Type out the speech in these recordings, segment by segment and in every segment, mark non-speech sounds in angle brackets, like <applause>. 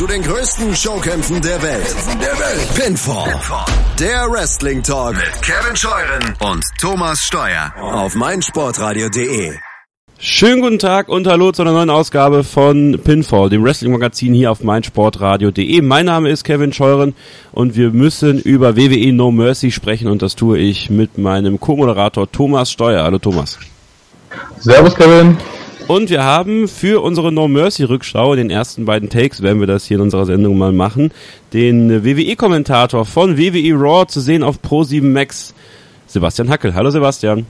zu den größten Showkämpfen der Welt. Der Welt. Pinfall. Pinfall. Der Wrestling Talk mit Kevin Scheuren und Thomas Steuer auf meinsportradio.de. Schönen guten Tag und hallo zu einer neuen Ausgabe von Pinfall, dem Wrestling-Magazin hier auf meinsportradio.de. Mein Name ist Kevin Scheuren und wir müssen über WWE No Mercy sprechen und das tue ich mit meinem Co-Moderator Thomas Steuer. Hallo Thomas. Servus Kevin. Und wir haben für unsere No Mercy Rückschau, den ersten beiden Takes, werden wir das hier in unserer Sendung mal machen, den WWE-Kommentator von WWE Raw zu sehen auf Pro7 Max, Sebastian Hackel. Hallo Sebastian.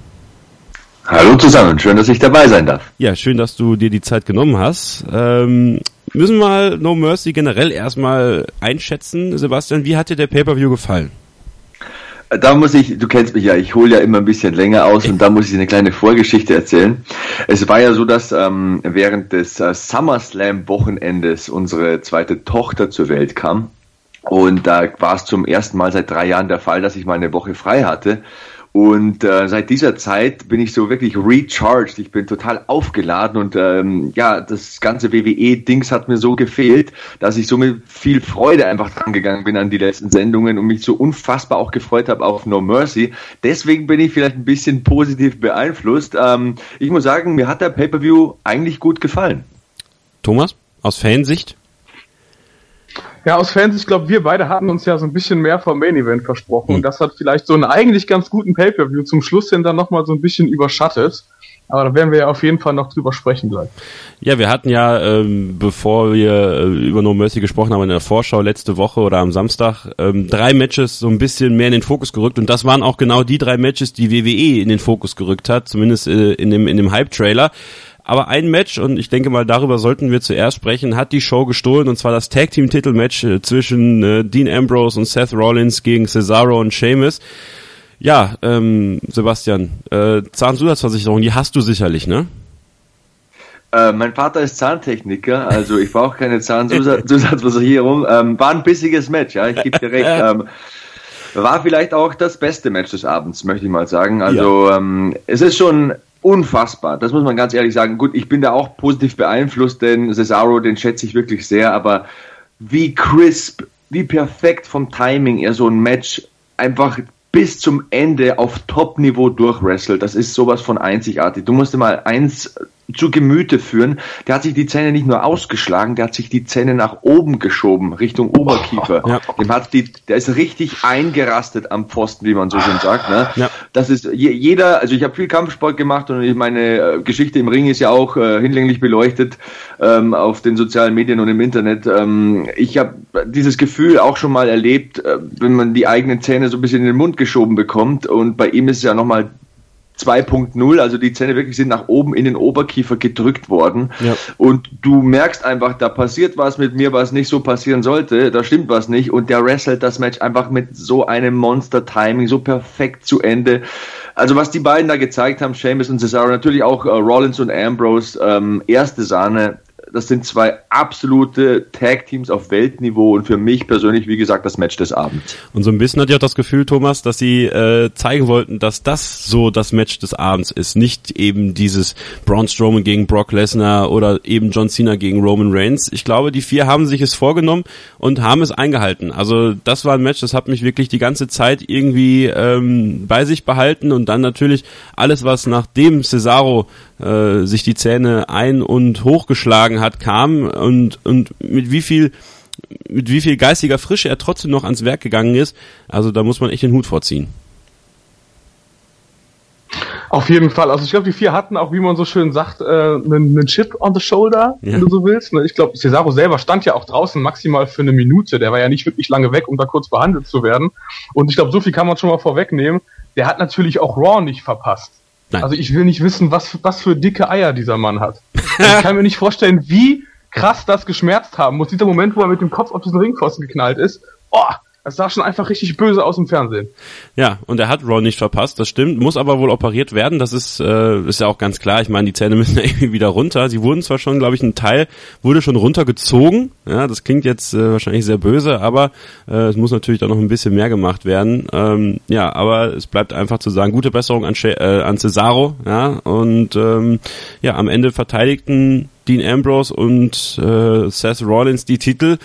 Hallo zusammen, schön, dass ich dabei sein darf. Ja, schön, dass du dir die Zeit genommen hast. Ähm, müssen wir mal No Mercy generell erstmal einschätzen. Sebastian, wie hat dir der Pay-Per-View gefallen? Da muss ich, du kennst mich ja, ich hole ja immer ein bisschen länger aus und da muss ich eine kleine Vorgeschichte erzählen. Es war ja so, dass ähm, während des äh, SummerSlam-Wochenendes unsere zweite Tochter zur Welt kam. Und da war es zum ersten Mal seit drei Jahren der Fall, dass ich mal eine Woche frei hatte. Und äh, seit dieser Zeit bin ich so wirklich recharged. Ich bin total aufgeladen und ähm, ja, das ganze WWE-Dings hat mir so gefehlt, dass ich so mit viel Freude einfach dran gegangen bin an die letzten Sendungen und mich so unfassbar auch gefreut habe auf No Mercy. Deswegen bin ich vielleicht ein bisschen positiv beeinflusst. Ähm, ich muss sagen, mir hat der Pay-per-View eigentlich gut gefallen. Thomas, aus Fansicht? Ja, aus Fans, ich glaube, wir beide hatten uns ja so ein bisschen mehr vom Main Event versprochen. Mhm. Und das hat vielleicht so einen eigentlich ganz guten Pay-Per-View zum Schluss hin dann nochmal so ein bisschen überschattet. Aber da werden wir ja auf jeden Fall noch drüber sprechen gleich. Ja, wir hatten ja, ähm, bevor wir äh, über No Mercy gesprochen haben, in der Vorschau letzte Woche oder am Samstag, ähm, drei Matches so ein bisschen mehr in den Fokus gerückt. Und das waren auch genau die drei Matches, die WWE in den Fokus gerückt hat, zumindest äh, in dem, in dem Hype-Trailer. Aber ein Match, und ich denke mal, darüber sollten wir zuerst sprechen, hat die Show gestohlen, und zwar das Tag Team Titelmatch äh, zwischen äh, Dean Ambrose und Seth Rollins gegen Cesaro und Sheamus. Ja, ähm, Sebastian, äh, Zahnzusatzversicherung, die hast du sicherlich, ne? Äh, mein Vater ist Zahntechniker, also ich brauche keine Zahnzusatzversicherung. <laughs> Ähm, war ein bissiges Match, ja, ich gebe dir recht. <laughs> Ähm, war vielleicht auch das beste Match des Abends, möchte ich mal sagen. Also ja. ähm, es ist schon unfassbar. Das muss man ganz ehrlich sagen. Gut, ich bin da auch positiv beeinflusst, denn Cesaro, den schätze ich wirklich sehr, aber wie crisp, wie perfekt vom Timing er so ein Match einfach bis zum Ende auf Top-Niveau durchwrestelt. Das ist sowas von einzigartig. Du musst dir mal eins zu Gemüte führen. Der hat sich die Zähne nicht nur ausgeschlagen, der hat sich die Zähne nach oben geschoben, Richtung Oberkiefer. <laughs> Ja. Dem hat die, der ist richtig eingerastet am Pfosten, wie man so schön sagt. Ne? Ja. Das ist jeder, also ich habe viel Kampfsport gemacht und meine äh, Geschichte im Ring ist ja auch äh, hinlänglich beleuchtet ähm, auf den sozialen Medien und im Internet. Ähm, ich habe dieses Gefühl auch schon mal erlebt, äh, wenn man die eigenen Zähne so ein bisschen in den Mund geschoben bekommt und bei ihm ist es ja nochmal 2.0, also die Zähne wirklich sind nach oben in den Oberkiefer gedrückt worden. Ja. Und du merkst einfach, da passiert was mit mir, was nicht so passieren sollte, da stimmt was nicht. Und der wrestelt das Match einfach mit so einem Monster-Timing, so perfekt zu Ende. Also was die beiden da gezeigt haben, Seamus und Cesaro, natürlich auch äh, Rollins und Ambrose, ähm, erste Sahne, das sind zwei absolute Tag-Teams auf Weltniveau und für mich persönlich, wie gesagt, das Match des Abends. Und so ein bisschen hatte ich auch das Gefühl, Thomas, dass sie äh, zeigen wollten, dass das so das Match des Abends ist. Nicht eben dieses Braun Strowman gegen Brock Lesnar oder eben John Cena gegen Roman Reigns. Ich glaube, die vier haben sich es vorgenommen und haben es eingehalten. Also das war ein Match, das hat mich wirklich die ganze Zeit irgendwie ähm, bei sich behalten und dann natürlich alles, was nachdem Cesaro äh, sich die Zähne ein- und hochgeschlagen hat, kam und, und mit wie viel mit wie viel geistiger Frische er trotzdem noch ans Werk gegangen ist. Also da muss man echt den Hut vorziehen. Auf jeden Fall. Also ich glaube, die vier hatten auch, wie man so schön sagt, äh, einen, einen Chip on the shoulder, ja. wenn du so willst. Ne? Ich glaube, Cesaro selber stand ja auch draußen maximal für eine Minute. Der war ja nicht wirklich lange weg, um da kurz behandelt zu werden. Und ich glaube, so viel kann man schon mal vorwegnehmen. Der hat natürlich auch Raw nicht verpasst. Nein. Also ich will nicht wissen, was, was für dicke Eier dieser Mann hat. <laughs> ich kann mir nicht vorstellen, wie krass das geschmerzt haben muss. Dieser Moment, wo er mit dem Kopf auf diesen Ringpfosten geknallt ist. Oh, das sah schon einfach richtig böse aus im Fernsehen. Ja, und er hat Raw nicht verpasst, das stimmt, muss aber wohl operiert werden, das ist, äh, ist ja auch ganz klar. Ich meine, die Zähne <laughs> müssen ja irgendwie wieder runter. Sie wurden zwar schon, glaube ich, ein Teil wurde schon runtergezogen, ja, das klingt jetzt äh, wahrscheinlich sehr böse, aber äh, es muss natürlich da noch ein bisschen mehr gemacht werden. Ähm, ja, aber es bleibt einfach zu sagen, gute Besserung an, äh, an Cesaro, ja, und ähm, ja, am Ende verteidigten Dean Ambrose und äh, Seth Rollins die Titel.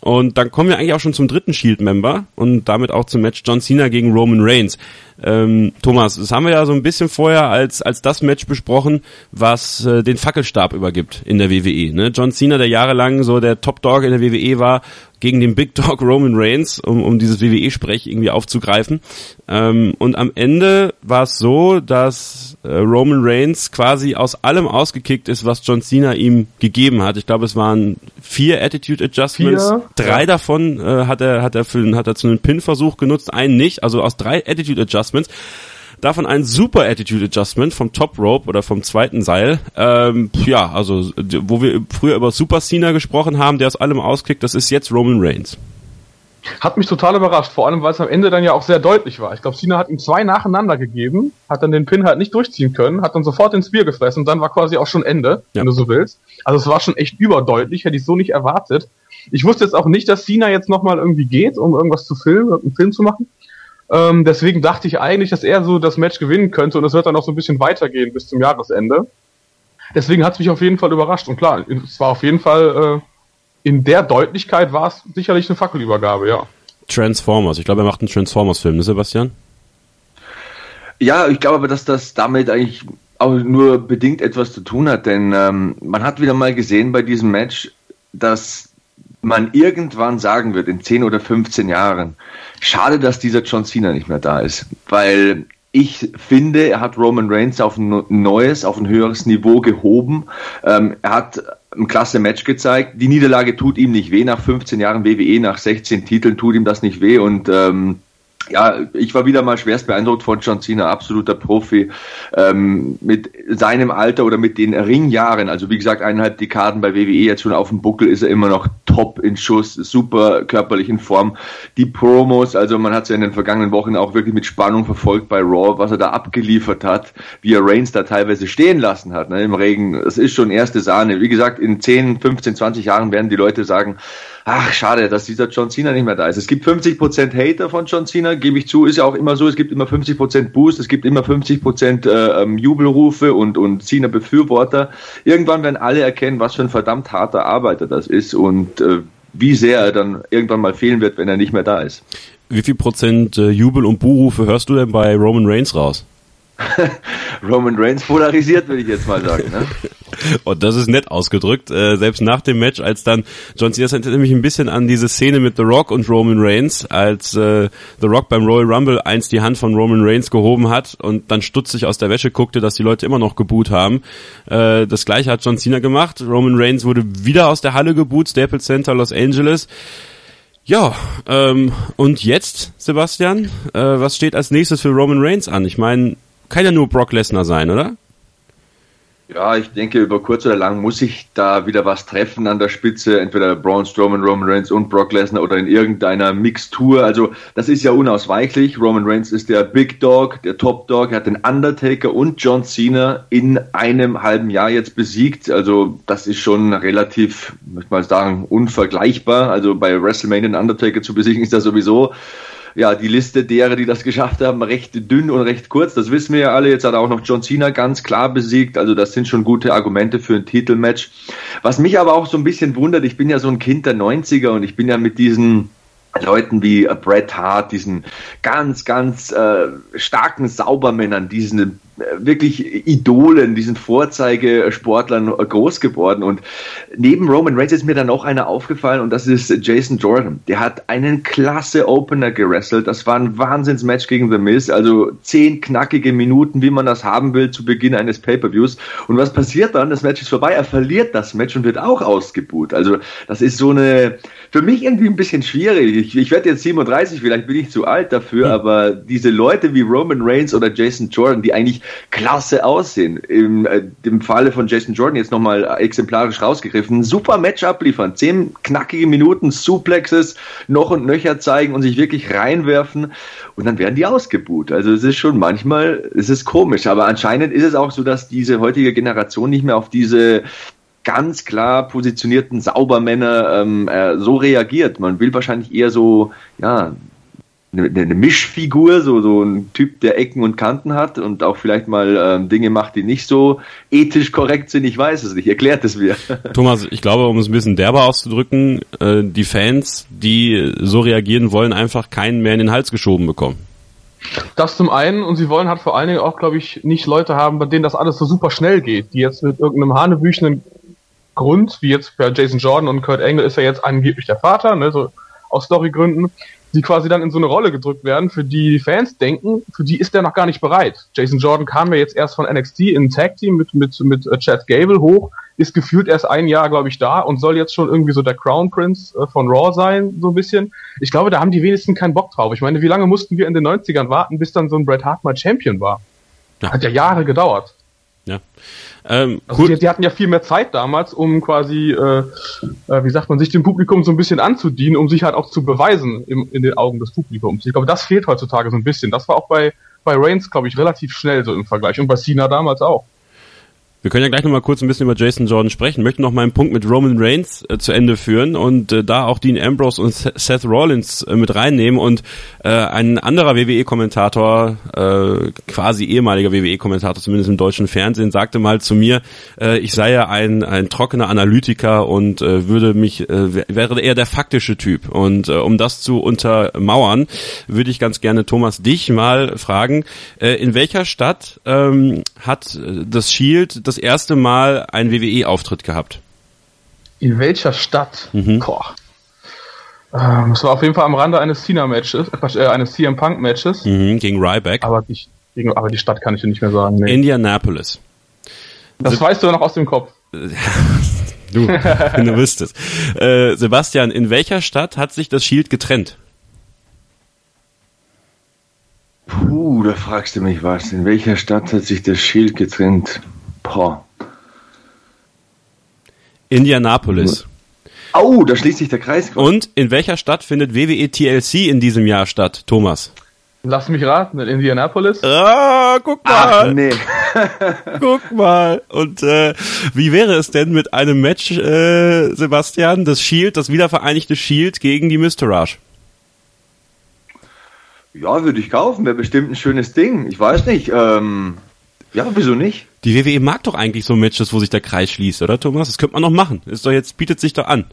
Und dann kommen wir eigentlich auch schon zum dritten Shield-Member und damit auch zum Match John Cena gegen Roman Reigns. Ähm, Thomas, das haben wir ja so ein bisschen vorher als, als das Match besprochen, was äh, den Fackelstab übergibt in der WWE. Ne? John Cena, der jahrelang so der Top-Dog in der WWE war, gegen den Big Dog <laughs> Roman Reigns, um, um dieses WWE-Sprech irgendwie aufzugreifen. Ähm, und am Ende war es so, dass äh, Roman Reigns quasi aus allem ausgekickt ist, was John Cena ihm gegeben hat. Ich glaube, es waren vier Attitude Adjustments. Vier? Drei davon äh, hat er hat er für hat er zu einem Pin-Versuch genutzt, einen nicht. Also aus drei Attitude Adjustments Davon ein super Attitude Adjustment vom Top Rope oder vom zweiten Seil. Ähm, ja, also wo wir früher über Super Cena gesprochen haben, der aus allem ausklickt, das ist jetzt Roman Reigns. Hat mich total überrascht, vor allem weil es am Ende dann ja auch sehr deutlich war. Ich glaube, Cena hat ihm zwei nacheinander gegeben, hat dann den Pin halt nicht durchziehen können, hat dann sofort ins Bier gefressen und dann war quasi auch schon Ende, ja. wenn du so willst. Also es war schon echt überdeutlich, hätte ich so nicht erwartet. Ich wusste jetzt auch nicht, dass Cena jetzt nochmal irgendwie geht, um irgendwas zu filmen, einen Film zu machen. Ähm, deswegen dachte ich eigentlich, dass er so das Match gewinnen könnte und es wird dann noch so ein bisschen weitergehen bis zum Jahresende. Deswegen hat es mich auf jeden Fall überrascht. Und klar, es war auf jeden Fall, äh, in der Deutlichkeit war es sicherlich eine Fackelübergabe, ja. Transformers. Ich glaube, er macht einen Transformers-Film, ne, Sebastian? Ja, ich glaube aber, dass das damit eigentlich auch nur bedingt etwas zu tun hat, denn ähm, man hat wieder mal gesehen bei diesem Match, dass man irgendwann sagen wird, in 10 oder 15 Jahren, schade, dass dieser John Cena nicht mehr da ist, weil ich finde, er hat Roman Reigns auf ein neues, auf ein höheres Niveau gehoben. Ähm, er hat ein klasse Match gezeigt. Die Niederlage tut ihm nicht weh. Nach 15 Jahren WWE, nach 16 Titeln tut ihm das nicht weh und ähm, ja, ich war wieder mal schwerst beeindruckt von John Cena, absoluter Profi. Ähm, mit seinem Alter oder mit den Ringjahren, also wie gesagt, eineinhalb Dekaden bei WWE jetzt schon auf dem Buckel, ist er immer noch top in Schuss, super körperlich in Form. Die Promos, also man hat es ja in den vergangenen Wochen auch wirklich mit Spannung verfolgt bei Raw, was er da abgeliefert hat, wie er Reigns da teilweise stehen lassen hat ne, im Regen. Das ist schon erste Sahne. Wie gesagt, in 10, 15, 20 Jahren werden die Leute sagen, ach, schade, dass dieser John Cena nicht mehr da ist. Es gibt 50% Hater von John Cena, gebe ich zu, ist ja auch immer so. Es gibt immer 50% Boost, es gibt immer 50% äh, ähm, Jubelrufe und, und Cena-Befürworter. Irgendwann werden alle erkennen, was für ein verdammt harter Arbeiter das ist und äh, wie sehr er dann irgendwann mal fehlen wird, wenn er nicht mehr da ist. Wie viel Prozent äh, Jubel und Buhrufe hörst du denn bei Roman Reigns raus? <laughs> Roman Reigns polarisiert, würde ich jetzt mal sagen. Ne? Und <laughs> das ist nett ausgedrückt. Äh, selbst nach dem Match, als dann John Cena erinnert nämlich ein bisschen an diese Szene mit The Rock und Roman Reigns, als äh, The Rock beim Royal Rumble einst die Hand von Roman Reigns gehoben hat und dann stutzig aus der Wäsche guckte, dass die Leute immer noch geboot haben. Äh, das gleiche hat John Cena gemacht. Roman Reigns wurde wieder aus der Halle geboot, Staples Center Los Angeles. Ja, ähm, und jetzt, Sebastian, äh, was steht als nächstes für Roman Reigns an? Ich meine, kann ja nur Brock Lesnar sein, oder? Ja, ich denke, über kurz oder lang muss ich da wieder was treffen an der Spitze, entweder Braun Strowman, Roman Reigns und Brock Lesnar oder in irgendeiner Mixtur. Also das ist ja unausweichlich. Roman Reigns ist der Big Dog, der Top Dog. Er hat den Undertaker und John Cena in einem halben Jahr jetzt besiegt. Also das ist schon relativ, möchte mal sagen, unvergleichbar. Also bei WrestleMania den Undertaker zu besiegen ist das sowieso ja, die Liste derer, die das geschafft haben, recht dünn und recht kurz. Das wissen wir ja alle. Jetzt hat auch noch John Cena ganz klar besiegt. Also das sind schon gute Argumente für ein Titelmatch. Was mich aber auch so ein bisschen wundert, ich bin ja so ein Kind der 90er und ich bin ja mit diesen Leuten wie Bret Hart, diesen ganz, ganz äh, starken Saubermännern, diesen wirklich Idolen, diesen Vorzeigesportlern groß geworden. Und neben Roman Reigns ist mir dann noch einer aufgefallen und das ist Jason Jordan. Der hat einen klasse Opener gerasselt. Das war ein Wahnsinnsmatch gegen The Miz. Also zehn knackige Minuten, wie man das haben will, zu Beginn eines Pay-Per-Views. Und was passiert dann? Das Match ist vorbei. Er verliert das Match und wird auch ausgebuht. Also das ist so eine, für mich irgendwie ein bisschen schwierig. Ich, ich werde jetzt 37, vielleicht bin ich zu alt dafür, hm. aber diese Leute wie Roman Reigns oder Jason Jordan, die eigentlich klasse aussehen. Im äh, dem Falle von Jason Jordan jetzt nochmal exemplarisch rausgegriffen. Super Match abliefern. Zehn knackige Minuten, Suplexes noch und nöcher zeigen und sich wirklich reinwerfen. Und dann werden die ausgebuht. Also es ist schon manchmal, es ist komisch. Aber anscheinend ist es auch so, dass diese heutige Generation nicht mehr auf diese ganz klar positionierten Saubermänner ähm, äh, so reagiert. Man will wahrscheinlich eher so, ja, eine, eine Mischfigur, so, so ein Typ, der Ecken und Kanten hat und auch vielleicht mal ähm, Dinge macht, die nicht so ethisch korrekt sind. Ich weiß es nicht. Erklärt es mir. <laughs> Thomas, ich glaube, um es ein bisschen derber auszudrücken, äh, die Fans, die so reagieren, wollen einfach keinen mehr in den Hals geschoben bekommen. Das zum einen und sie wollen halt vor allen Dingen auch, glaube ich, nicht Leute haben, bei denen das alles so super schnell geht, die jetzt mit irgendeinem hanebüchenen Grund, wie jetzt bei Jason Jordan und Kurt Angle ist ja jetzt angeblich der Vater, ne, so aus Storygründen, die quasi dann in so eine Rolle gedrückt werden, für die Fans denken, für die ist der noch gar nicht bereit. Jason Jordan kam ja jetzt erst von NXT in ein Tag Team mit, mit, mit äh, Chad Gable hoch, ist gefühlt erst ein Jahr, glaube ich, da und soll jetzt schon irgendwie so der Crown Prince äh, von Raw sein, so ein bisschen. Ich glaube, da haben die wenigsten keinen Bock drauf. Ich meine, wie lange mussten wir in den 90ern warten, bis dann so ein Bret Hart mal Champion war? Ja. Hat ja Jahre gedauert. Ja. Ähm, also die, die, hatten ja viel mehr Zeit damals, um quasi, äh, äh, wie sagt man, sich dem Publikum so ein bisschen anzudienen, um sich halt auch zu beweisen im, in den Augen des Publikums. Ich glaube, das fehlt heutzutage so ein bisschen. Das war auch bei, bei Reigns, glaube ich, relativ schnell so im Vergleich und bei Cena damals auch. Wir können ja gleich nochmal kurz ein bisschen über Jason Jordan sprechen. Ich möchte noch meinen Punkt mit Roman Reigns äh, zu Ende führen und äh, da auch Dean Ambrose und Seth Rollins äh, mit reinnehmen und äh, ein anderer WWE-Kommentator, äh, quasi ehemaliger WWE-Kommentator, zumindest im deutschen Fernsehen, sagte mal zu mir, äh, ich sei ja ein, ein trockener Analytiker und äh, würde mich, äh, wäre eher der faktische Typ. Und äh, um das zu untermauern, würde ich ganz gerne Thomas dich mal fragen, äh, in welcher Stadt ähm, hat äh, das Shield das erste Mal einen WWE-Auftritt gehabt? In welcher Stadt? Mhm. Boah. Ähm, es war auf jeden Fall am Rande eines Cena-Matches, äh, eines CM Punk-Matches. Mhm, gegen Ryback. Aber die, gegen, aber die Stadt kann ich dir nicht mehr sagen. Nee. Indianapolis. Das Se weißt du noch aus dem Kopf. <laughs> du, du wüsstest. Äh, Sebastian, in welcher Stadt hat sich das Shield getrennt? Puh, da fragst du mich was. In welcher Stadt hat sich das Shield getrennt? Boah. Indianapolis. Oh, da schließt sich der Kreis. Und in welcher Stadt findet WWE TLC in diesem Jahr statt, Thomas? Lass mich raten, in Indianapolis. Ah, guck mal. Ach, nee. <laughs> <laughs> guck mal. Und äh, wie wäre es denn mit einem Match, äh, Sebastian, das Shield, das wiedervereinigte Shield gegen die Mysterage? Ja, würde ich kaufen. Wäre bestimmt ein schönes Ding. Ich weiß nicht. Ähm, ja, wieso nicht? Die WWE mag doch eigentlich so Matches, wo sich der Kreis schließt, oder Thomas? Das könnte man noch machen. Ist doch jetzt, bietet sich doch an.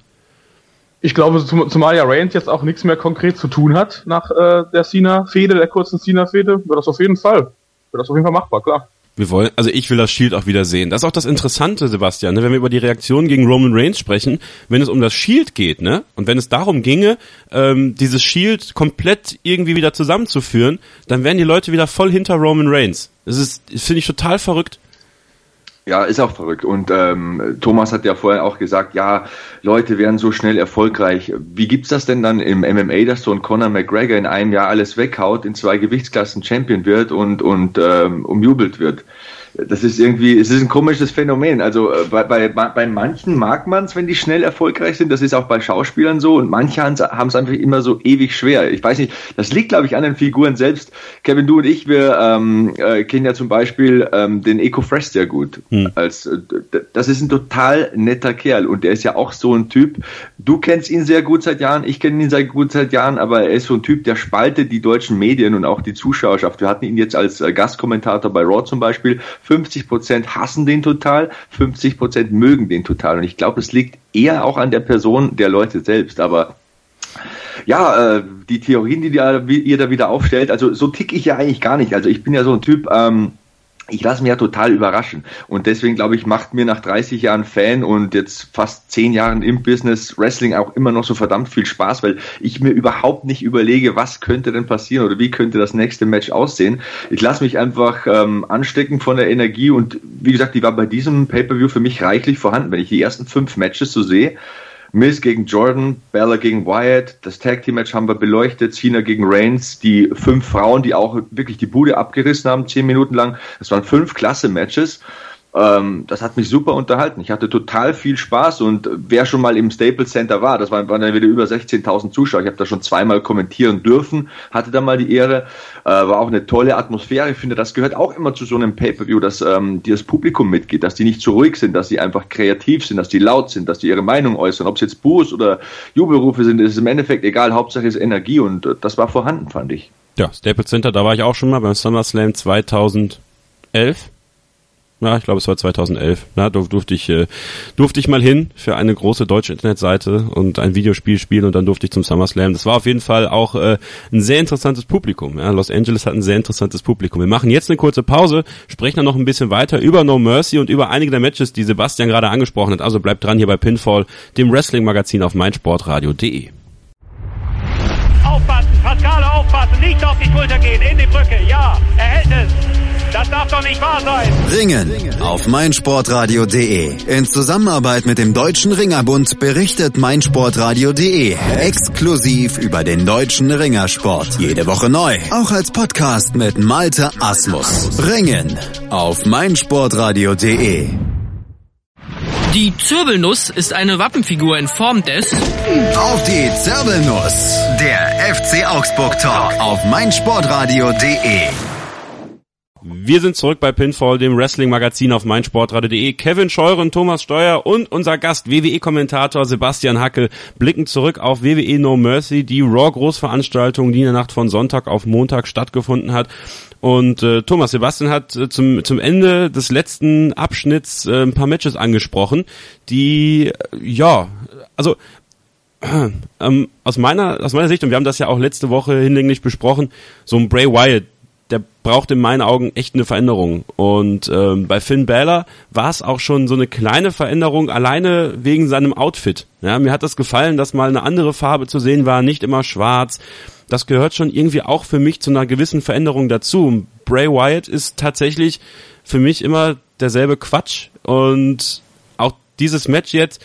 Ich glaube, zumal ja Reigns jetzt auch nichts mehr konkret zu tun hat nach äh, der Cena-Fehde, der kurzen Cena-Fehde, wird das auf jeden Fall, wird das auf jeden Fall machbar, klar. Wir wollen, also ich will das Shield auch wieder sehen. Das ist auch das Interessante, Sebastian, ne? wenn wir über die Reaktion gegen Roman Reigns sprechen, wenn es um das Shield geht, ne? Und wenn es darum ginge, ähm, dieses Shield komplett irgendwie wieder zusammenzuführen, dann wären die Leute wieder voll hinter Roman Reigns. Das ist, finde ich total verrückt. Ja, ist auch verrückt. Und ähm, Thomas hat ja vorher auch gesagt, ja, Leute werden so schnell erfolgreich. Wie gibt's das denn dann im MMA, dass so ein Conor McGregor in einem Jahr alles weghaut, in zwei Gewichtsklassen Champion wird und, und ähm, umjubelt wird? Das ist irgendwie, es ist ein komisches Phänomen. Also äh, bei, bei, bei manchen mag man es, wenn die schnell erfolgreich sind. Das ist auch bei Schauspielern so. Und manche haben es einfach immer so ewig schwer. Ich weiß nicht, das liegt, glaube ich, an den Figuren selbst. Kevin, du und ich, wir ähm, äh, kennen ja zum Beispiel ähm, den Eco Fresh sehr gut. Hm. Als, äh, das ist ein total netter Kerl. Und der ist ja auch so ein Typ. Du kennst ihn sehr gut seit Jahren, ich kenne ihn sehr gut seit Jahren, aber er ist so ein Typ, der spaltet die deutschen Medien und auch die Zuschauerschaft. Wir hatten ihn jetzt als äh, Gastkommentator bei Raw zum Beispiel 50 Prozent hassen den total, 50 Prozent mögen den total. Und ich glaube, es liegt eher auch an der Person der Leute selbst. Aber ja, äh, die Theorien, die ihr da wieder aufstellt, also so tick ich ja eigentlich gar nicht. Also ich bin ja so ein Typ, ähm, ich lasse mich ja total überraschen. Und deswegen glaube ich, macht mir nach 30 Jahren Fan und jetzt fast 10 Jahren im Business Wrestling auch immer noch so verdammt viel Spaß, weil ich mir überhaupt nicht überlege, was könnte denn passieren oder wie könnte das nächste Match aussehen. Ich lasse mich einfach ähm, anstecken von der Energie und wie gesagt, die war bei diesem Pay-Per-View für mich reichlich vorhanden. Wenn ich die ersten fünf Matches so sehe, Miz gegen Jordan, Bella gegen Wyatt, das Tag Team Match haben wir beleuchtet, Cena gegen Reigns, die fünf Frauen, die auch wirklich die Bude abgerissen haben, zehn Minuten lang. Das waren fünf klasse Matches. Ähm, das hat mich super unterhalten. Ich hatte total viel Spaß und wer schon mal im Staples Center war, das waren, dann wieder über 16.000 Zuschauer. Ich habe da schon zweimal kommentieren dürfen, hatte da mal die Ehre, äh, war auch eine tolle Atmosphäre. Ich finde, das gehört auch immer zu so einem Pay-per-View, dass ähm, die das Publikum mitgeht, dass die nicht so ruhig sind, dass sie einfach kreativ sind, dass die laut sind, dass die ihre Meinung äußern. Ob es jetzt Buß oder Jubelrufe sind, ist im Endeffekt egal. Hauptsache ist Energie und äh, das war vorhanden, fand ich. Ja, Staples Center, da war ich auch schon mal beim SummerSlam 2011 ja, ich glaube, es war 2011. Na, durf, durfte ich äh, durfte ich mal hin für eine große deutsche Internetseite und ein Videospiel spielen und dann durfte ich zum SummerSlam. Das war auf jeden Fall auch äh, ein sehr interessantes Publikum. Ja, Los Angeles hat ein sehr interessantes Publikum. Wir machen jetzt eine kurze Pause, sprechen dann noch ein bisschen weiter über No Mercy und über einige der Matches, die Sebastian gerade angesprochen hat. Also bleibt dran hier bei Pinfall, dem Wrestling-Magazin auf meinsportradio.de. Aufpassen, Pascale aufpassen, nicht auf die Schulter gehen, in die Brücke, ja, er hält es. Das darf doch nicht wahr sein. Ringen auf meinsportradio.de. In Zusammenarbeit mit dem Deutschen Ringerbund berichtet meinsportradio.de exklusiv über den deutschen Ringersport. Jede Woche neu. Auch als Podcast mit Malte Asmus. Ringen auf meinsportradio.de. Die Zirbelnuss ist eine Wappenfigur in Form des Auf die Zirbelnuss. Der FC Augsburg Talk auf meinsportradio.de. Wir sind zurück bei Pinfall, dem Wrestling-Magazin auf meinsportradio.de. Kevin Scheuren, Thomas Steuer und unser Gast, WWE-Kommentator Sebastian Hackel, blicken zurück auf WWE No Mercy, die Raw-Großveranstaltung, die in der Nacht von Sonntag auf Montag stattgefunden hat. Und äh, Thomas Sebastian hat äh, zum, zum Ende des letzten Abschnitts äh, ein paar Matches angesprochen, die, äh, ja, also ähm, aus meiner aus meiner Sicht und wir haben das ja auch letzte Woche hinlänglich besprochen, so ein Bray Wyatt der braucht in meinen Augen echt eine Veränderung. Und ähm, bei Finn Balor war es auch schon so eine kleine Veränderung, alleine wegen seinem Outfit. Ja, mir hat das gefallen, dass mal eine andere Farbe zu sehen war, nicht immer schwarz. Das gehört schon irgendwie auch für mich zu einer gewissen Veränderung dazu. Bray Wyatt ist tatsächlich für mich immer derselbe Quatsch. Und auch dieses Match jetzt,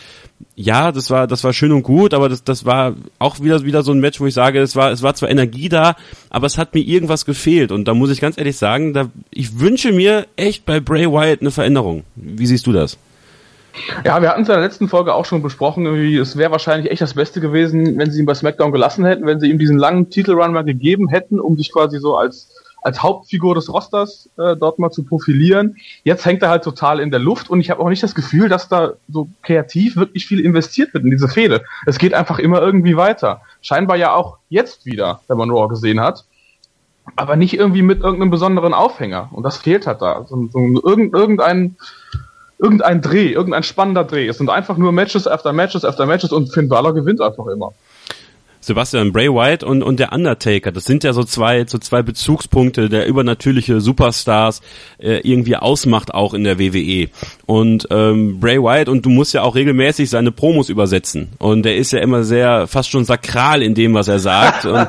ja, das war, das war schön und gut, aber das, das war auch wieder, wieder so ein Match, wo ich sage, es war, es war zwar Energie da, aber es hat mir irgendwas gefehlt. Und da muss ich ganz ehrlich sagen, da, ich wünsche mir echt bei Bray Wyatt eine Veränderung. Wie siehst du das? Ja, wir hatten es in der letzten Folge auch schon besprochen, es wäre wahrscheinlich echt das Beste gewesen, wenn sie ihn bei SmackDown gelassen hätten, wenn sie ihm diesen langen Titelrun mal gegeben hätten, um sich quasi so als als Hauptfigur des Rosters äh, dort mal zu profilieren. Jetzt hängt er halt total in der Luft und ich habe auch nicht das Gefühl, dass da so kreativ wirklich viel investiert wird in diese Fehde. Es geht einfach immer irgendwie weiter. Scheinbar ja auch jetzt wieder, wenn man Raw gesehen hat. Aber nicht irgendwie mit irgendeinem besonderen Aufhänger. Und das fehlt halt da. So, so irgendein, irgendein Dreh, irgendein spannender Dreh. Es sind einfach nur Matches after Matches after Matches und Finn Balor gewinnt einfach immer. Sebastian Bray Wyatt und, und der Undertaker, das sind ja so zwei, so zwei Bezugspunkte, der übernatürliche Superstars äh, irgendwie ausmacht auch in der WWE. Und ähm, Bray Wyatt, und du musst ja auch regelmäßig seine Promos übersetzen. Und der ist ja immer sehr, fast schon sakral in dem, was er sagt. und, <laughs>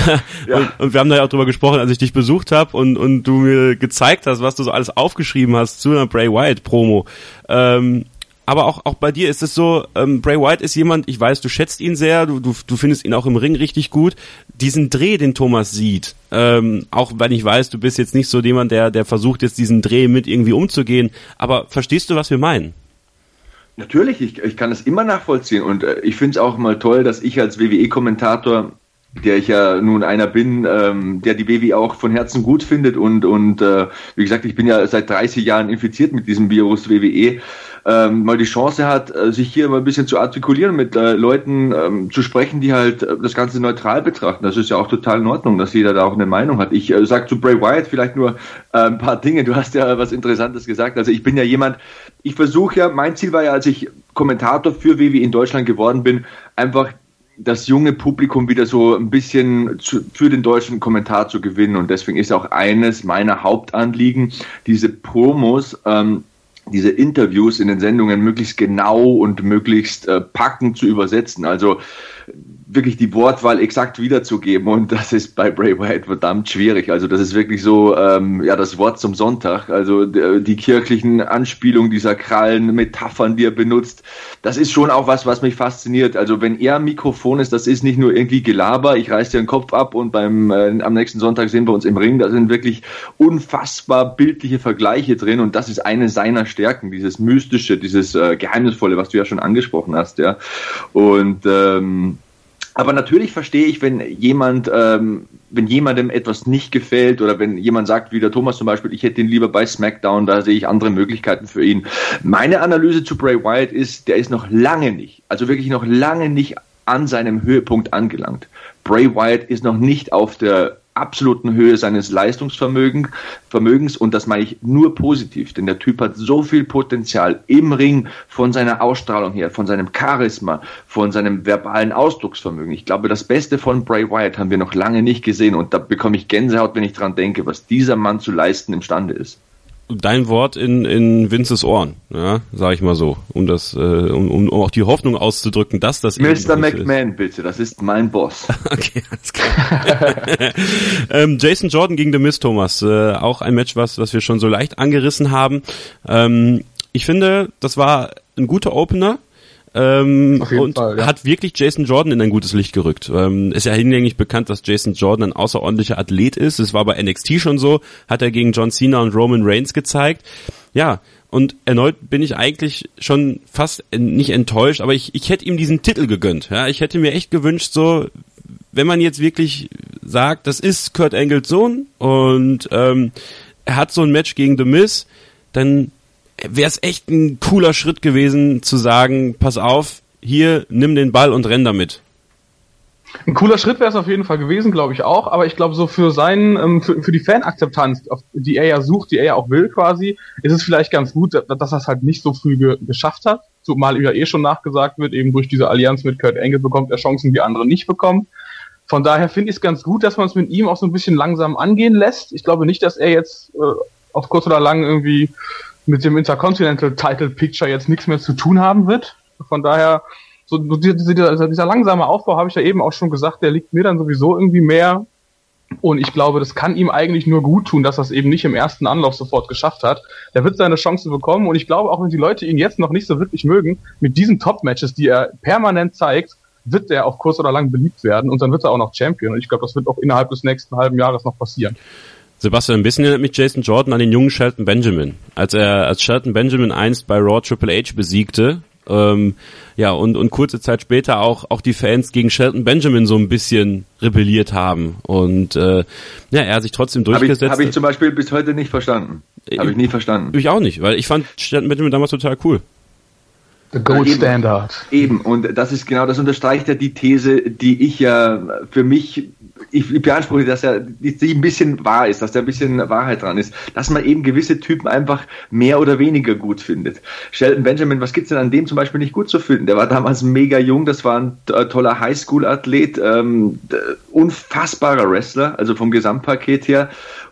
<laughs> ja. und, und, wir haben da ja auch drüber gesprochen, als ich dich besucht habe und, und du mir gezeigt hast, was du so alles aufgeschrieben hast zu einer Bray Wyatt Promo. Ähm, aber auch, auch bei dir ist es so, ähm, Bray White ist jemand, ich weiß, du schätzt ihn sehr, du, du, du findest ihn auch im Ring richtig gut. Diesen Dreh, den Thomas sieht, ähm, auch wenn ich weiß, du bist jetzt nicht so jemand, der, der versucht jetzt diesen Dreh mit irgendwie umzugehen, aber verstehst du, was wir meinen? Natürlich, ich, ich kann es immer nachvollziehen und äh, ich finde es auch mal toll, dass ich als WWE-Kommentator der ich ja nun einer bin, ähm, der die WWE auch von Herzen gut findet und und äh, wie gesagt, ich bin ja seit 30 Jahren infiziert mit diesem Virus WWE ähm, mal die Chance hat, äh, sich hier mal ein bisschen zu artikulieren, mit äh, Leuten ähm, zu sprechen, die halt äh, das Ganze neutral betrachten. Das ist ja auch total in Ordnung, dass jeder da auch eine Meinung hat. Ich äh, sage zu Bray Wyatt vielleicht nur äh, ein paar Dinge. Du hast ja was Interessantes gesagt. Also ich bin ja jemand, ich versuche ja, mein Ziel war ja, als ich Kommentator für WWE in Deutschland geworden bin, einfach das junge Publikum wieder so ein bisschen zu, für den deutschen Kommentar zu gewinnen. Und deswegen ist auch eines meiner Hauptanliegen, diese Promos ähm, diese Interviews in den Sendungen möglichst genau und möglichst äh, packend zu übersetzen. Also wirklich die Wortwahl exakt wiederzugeben und das ist bei Bray Wyatt verdammt schwierig. Also das ist wirklich so, ähm, ja, das Wort zum Sonntag. Also die, die kirchlichen Anspielungen, dieser Krallen, Metaphern, die er benutzt, das ist schon auch was, was mich fasziniert. Also wenn er Mikrofon ist, das ist nicht nur irgendwie Gelaber, ich reiß dir den Kopf ab und beim äh, am nächsten Sonntag sehen wir uns im Ring. Da sind wirklich unfassbar bildliche Vergleiche drin und das ist eine seiner Stärken, dieses mystische, dieses äh, geheimnisvolle, was du ja schon angesprochen hast, ja. Und ähm, aber natürlich verstehe ich, wenn jemand, ähm, wenn jemandem etwas nicht gefällt oder wenn jemand sagt, wie der Thomas zum Beispiel, ich hätte ihn lieber bei SmackDown, da sehe ich andere Möglichkeiten für ihn. Meine Analyse zu Bray Wyatt ist, der ist noch lange nicht, also wirklich noch lange nicht an seinem Höhepunkt angelangt. Bray Wyatt ist noch nicht auf der absoluten Höhe seines Leistungsvermögens Vermögens und das meine ich nur positiv, denn der Typ hat so viel Potenzial im Ring von seiner Ausstrahlung her, von seinem Charisma, von seinem verbalen Ausdrucksvermögen. Ich glaube, das Beste von Bray Wyatt haben wir noch lange nicht gesehen und da bekomme ich Gänsehaut, wenn ich dran denke, was dieser Mann zu leisten imstande ist dein Wort in, in Vinces Ohren, ja, sag ich mal so, um das, äh, um, um auch die Hoffnung auszudrücken, dass das Mr. McMahon, ist. bitte, das ist mein Boss. <laughs> okay, alles klar. <laughs> ähm, Jason Jordan gegen The Miz Thomas, äh, auch ein Match, was, was wir schon so leicht angerissen haben. Ähm, ich finde, das war ein guter Opener. Ähm, und Fall, ja. hat wirklich Jason Jordan in ein gutes Licht gerückt. Ähm, ist ja hinlänglich bekannt, dass Jason Jordan ein außerordentlicher Athlet ist. Es war bei NXT schon so, hat er gegen John Cena und Roman Reigns gezeigt. Ja, und erneut bin ich eigentlich schon fast nicht enttäuscht, aber ich, ich hätte ihm diesen Titel gegönnt. Ja, ich hätte mir echt gewünscht, so, wenn man jetzt wirklich sagt, das ist Kurt Angles Sohn und ähm, er hat so ein Match gegen The Miz, dann wäre es echt ein cooler Schritt gewesen zu sagen, pass auf, hier, nimm den Ball und renn damit. Ein cooler Schritt wäre es auf jeden Fall gewesen, glaube ich auch, aber ich glaube so für seinen, ähm, für, für die Fanakzeptanz, die er ja sucht, die er ja auch will quasi, ist es vielleicht ganz gut, dass er es halt nicht so früh ge geschafft hat, zumal ja eh schon nachgesagt wird, eben durch diese Allianz mit Kurt Engel bekommt er Chancen, die andere nicht bekommen. Von daher finde ich es ganz gut, dass man es mit ihm auch so ein bisschen langsam angehen lässt. Ich glaube nicht, dass er jetzt äh, auf kurz oder lang irgendwie mit dem Intercontinental Title Picture jetzt nichts mehr zu tun haben wird. Von daher, so dieser, also dieser langsame Aufbau habe ich ja eben auch schon gesagt, der liegt mir dann sowieso irgendwie mehr. Und ich glaube, das kann ihm eigentlich nur gut tun, dass er es eben nicht im ersten Anlauf sofort geschafft hat. Der wird seine Chance bekommen und ich glaube, auch wenn die Leute ihn jetzt noch nicht so wirklich mögen, mit diesen Top-Matches, die er permanent zeigt, wird er auf kurz oder lang beliebt werden und dann wird er auch noch Champion. Und ich glaube, das wird auch innerhalb des nächsten halben Jahres noch passieren. Sebastian, ein bisschen erinnert mich Jason Jordan an den jungen Shelton Benjamin. Als er als Shelton Benjamin einst bei Raw Triple H besiegte, ähm, ja, und, und kurze Zeit später auch, auch die Fans gegen Shelton Benjamin so ein bisschen rebelliert haben. Und äh, ja, er hat sich trotzdem durchgesetzt. Habe ich, hab ich zum Beispiel bis heute nicht verstanden. Habe ich nie verstanden. Ich auch nicht, weil ich fand Shelton Benjamin damals total cool. The Gold eben, Standard. Eben, und das ist genau, das unterstreicht ja die These, die ich ja für mich ich beanspruche, dass er die ein bisschen wahr ist, dass da ein bisschen Wahrheit dran ist, dass man eben gewisse Typen einfach mehr oder weniger gut findet. Sheldon Benjamin, was gibt's denn an dem zum Beispiel nicht gut zu finden? Der war damals mega jung, das war ein toller Highschool-Athlet, ähm, unfassbarer Wrestler, also vom Gesamtpaket her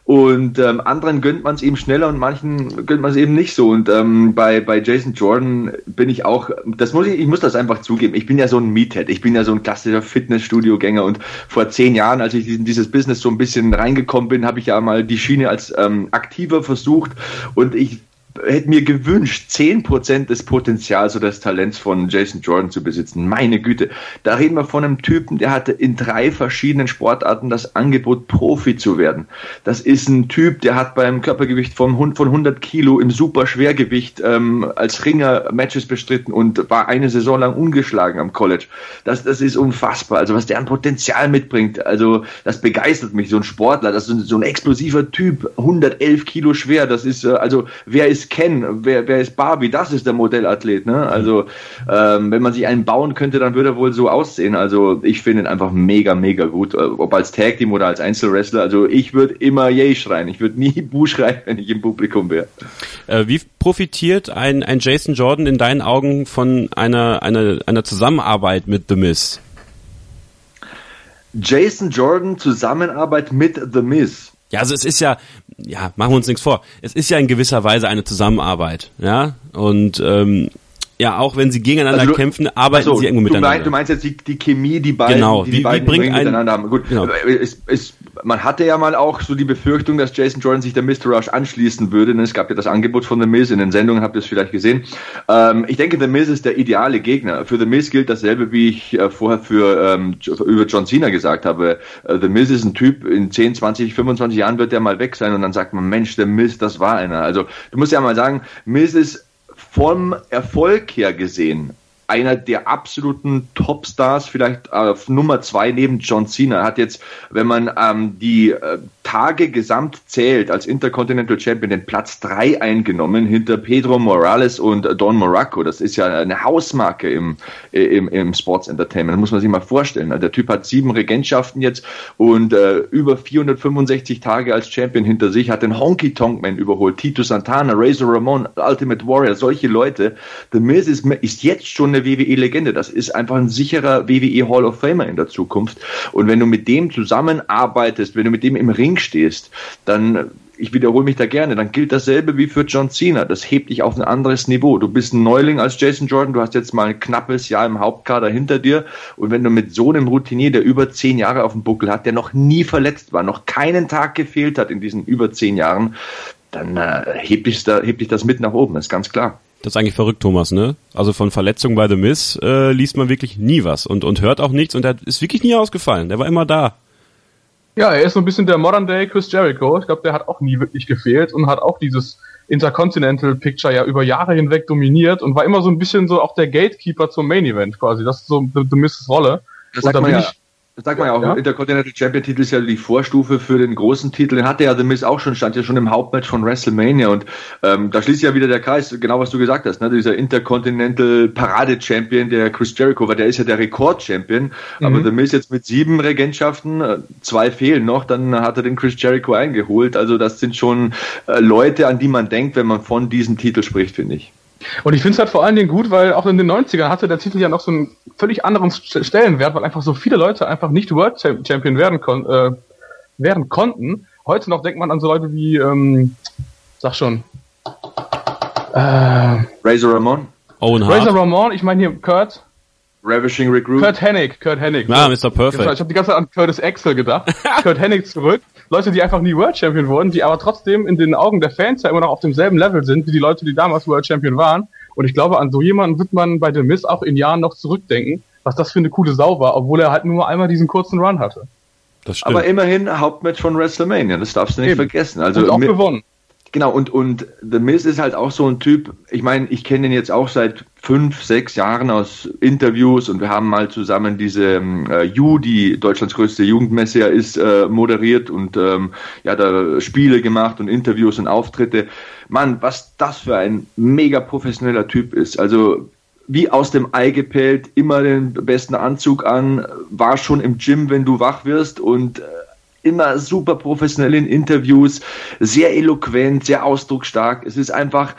und ähm, anderen gönnt man es eben schneller und manchen gönnt man es eben nicht so. Und ähm, bei, bei Jason Jordan bin ich auch, das muss ich, ich muss das einfach zugeben. Ich bin ja so ein Meathead, ich bin ja so ein klassischer Fitnessstudio-Gänger und vor zehn Jahren, als ich in dieses Business so ein bisschen reingekommen bin, habe ich ja mal die Schiene als ähm, aktiver versucht und ich hätte mir gewünscht, 10% des Potenzials oder des Talents von Jason Jordan zu besitzen. Meine Güte. Da reden wir von einem Typen, der hatte in drei verschiedenen Sportarten das Angebot, Profi zu werden. Das ist ein Typ, der hat beim Körpergewicht von, von 100 Kilo im Superschwergewicht ähm, als Ringer Matches bestritten und war eine Saison lang ungeschlagen am College. Das, das ist unfassbar. Also was der an Potenzial mitbringt, also das begeistert mich. So ein Sportler, das ist so ein explosiver Typ, 111 Kilo schwer. Das ist, äh, also wer ist Ken, wer, wer ist Barbie, das ist der Modellathlet. Ne? Also ähm, wenn man sich einen bauen könnte, dann würde er wohl so aussehen. Also ich finde ihn einfach mega, mega gut, äh, ob als Tag Team oder als Einzelwrestler. Also ich würde immer Yay schreien. Ich würde nie <laughs> Bu schreien, wenn ich im Publikum wäre. Äh, wie profitiert ein, ein Jason Jordan in deinen Augen von einer, einer, einer Zusammenarbeit mit The Miz? Jason Jordan Zusammenarbeit mit The Miz. Ja, also es ist ja, ja, machen wir uns nichts vor. Es ist ja in gewisser Weise eine Zusammenarbeit, ja. Und ähm, Ja, auch wenn sie gegeneinander also du, kämpfen, arbeiten also, sie irgendwo miteinander. Meinst, du meinst jetzt die, die Chemie, die beiden, genau. die, die wie, beiden bringt miteinander haben. Gut, genau. es, es, man hatte ja mal auch so die Befürchtung, dass Jason Jordan sich der Mr. Rush anschließen würde. Es gab ja das Angebot von The Miz in den Sendungen, habt ihr es vielleicht gesehen. Ähm, ich denke, The Miz ist der ideale Gegner. Für The Miz gilt dasselbe, wie ich äh, vorher für ähm, über John Cena gesagt habe. Äh, The Miz ist ein Typ, in 10, 20, 25 Jahren wird der mal weg sein und dann sagt man, Mensch, der Miz, das war einer. Also du musst ja mal sagen, Miz ist vom Erfolg her gesehen einer der absoluten Topstars, vielleicht auf Nummer zwei neben John Cena. Hat jetzt, wenn man ähm, die äh, Tage gesamt zählt, als Intercontinental Champion den Platz drei eingenommen hinter Pedro Morales und Don Morocco. Das ist ja eine Hausmarke im, im, im Sports Entertainment. Das muss man sich mal vorstellen. Der Typ hat sieben Regentschaften jetzt und äh, über 465 Tage als Champion hinter sich, hat den Honky Tonk Man überholt, Tito Santana, Razor Ramon, Ultimate Warrior, solche Leute. The Miz ist, ist jetzt schon eine WWE-Legende. Das ist einfach ein sicherer WWE Hall of Famer in der Zukunft. Und wenn du mit dem zusammenarbeitest, wenn du mit dem im Ring stehst, dann ich wiederhole mich da gerne, dann gilt dasselbe wie für John Cena. Das hebt dich auf ein anderes Niveau. Du bist ein Neuling als Jason Jordan, du hast jetzt mal ein knappes Jahr im Hauptkader hinter dir. Und wenn du mit so einem Routinier, der über zehn Jahre auf dem Buckel hat, der noch nie verletzt war, noch keinen Tag gefehlt hat in diesen über zehn Jahren, dann äh, hebt, dich da, hebt dich das mit nach oben, ist ganz klar. Das ist eigentlich verrückt, Thomas, ne? Also von Verletzungen bei The Miz äh, liest man wirklich nie was und, und hört auch nichts und er ist wirklich nie ausgefallen. Der war immer da. Ja, er ist so ein bisschen der Modern Day Chris Jericho. Ich glaube, der hat auch nie wirklich gefehlt und hat auch dieses Intercontinental Picture ja über Jahre hinweg dominiert und war immer so ein bisschen so auch der Gatekeeper zum Main Event quasi. Das ist so The, The Miz's Rolle. Das sagt man ja. Ich, das sagt man ja auch, ja? Intercontinental Champion Titel ist ja die Vorstufe für den großen Titel. Den hatte ja The Miz auch schon, stand ja schon im Hauptmatch von WrestleMania und ähm, da schließt ja wieder der Kreis, genau was du gesagt hast, ne? dieser Intercontinental Parade Champion, der Chris Jericho, weil der ist ja der Rekord Champion, mhm. aber The Miz jetzt mit sieben Regentschaften, äh, zwei fehlen noch, dann hat er den Chris Jericho eingeholt. Also das sind schon äh, Leute, an die man denkt, wenn man von diesem Titel spricht, finde ich. Und ich finde es halt vor allen Dingen gut, weil auch in den 90ern hatte der Titel ja noch so einen völlig anderen Stellenwert, weil einfach so viele Leute einfach nicht World Champion werden, kon äh, werden konnten. Heute noch denkt man an so Leute wie, ähm, sag schon, äh, Razor Ramon. Owen Hart. Razor Ramon, ich meine hier Kurt. Ravishing Recruit. Kurt Hennig, Kurt Hennig. Ah, Mr. Perfect. Ich habe die ganze Zeit an Curtis Axel gedacht. <laughs> Kurt Hennig zurück. Leute, die einfach nie World Champion wurden, die aber trotzdem in den Augen der Fans ja immer noch auf demselben Level sind, wie die Leute, die damals World Champion waren. Und ich glaube, an so jemanden wird man bei The Miz auch in Jahren noch zurückdenken, was das für eine coole Sau war, obwohl er halt nur einmal diesen kurzen Run hatte. Das stimmt. Aber immerhin Hauptmatch von WrestleMania, das darfst du nicht Eben. vergessen. Also und auch gewonnen. Genau, und, und The Miz ist halt auch so ein Typ, ich meine, ich kenne ihn jetzt auch seit fünf, sechs Jahren aus Interviews und wir haben mal zusammen diese äh, You, die Deutschlands größte Jugendmesse ist, äh, moderiert und ähm, ja, da Spiele gemacht und Interviews und Auftritte. Mann, was das für ein mega professioneller Typ ist. Also wie aus dem Ei gepellt, immer den besten Anzug an, war schon im Gym, wenn du wach wirst und äh, immer super professionell in Interviews, sehr eloquent, sehr ausdrucksstark. Es ist einfach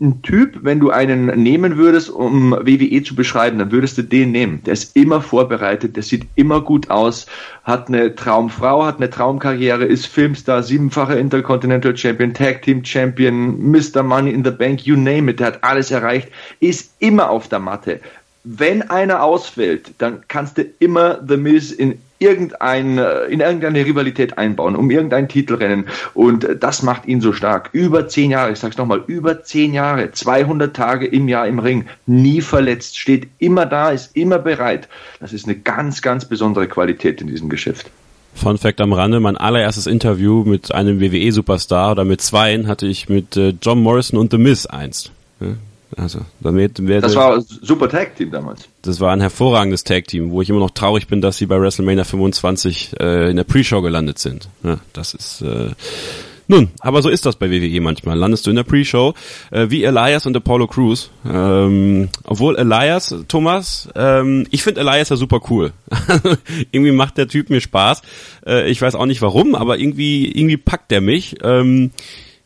ein Typ, wenn du einen nehmen würdest, um WWE zu beschreiben, dann würdest du den nehmen. Der ist immer vorbereitet, der sieht immer gut aus, hat eine Traumfrau, hat eine Traumkarriere, ist Filmstar, siebenfacher Intercontinental Champion, Tag Team Champion, Mr. Money in the Bank, you name it, der hat alles erreicht, ist immer auf der Matte. Wenn einer ausfällt, dann kannst du immer The Miz in irgendein, äh, in irgendeine Rivalität einbauen, um irgendein Titelrennen. Und das macht ihn so stark. Über zehn Jahre, ich sag's nochmal, über zehn Jahre, 200 Tage im Jahr im Ring, nie verletzt, steht immer da, ist immer bereit. Das ist eine ganz, ganz besondere Qualität in diesem Geschäft. Fun Fact am Rande, mein allererstes Interview mit einem WWE-Superstar oder mit zweien hatte ich mit äh, John Morrison und The Miz einst. Also, damit wäre das war ein super Tag Team damals. Das war ein hervorragendes Tag Team, wo ich immer noch traurig bin, dass sie bei WrestleMania 25 äh, in der Pre-Show gelandet sind. Ja, das ist äh, nun, aber so ist das bei WWE manchmal. Landest du in der Pre-Show, äh, wie Elias und Apollo Crews. Ähm, obwohl Elias, Thomas, ähm, ich finde Elias ja super cool. <laughs> irgendwie macht der Typ mir Spaß. Äh, ich weiß auch nicht warum, aber irgendwie, irgendwie packt der mich. Ähm,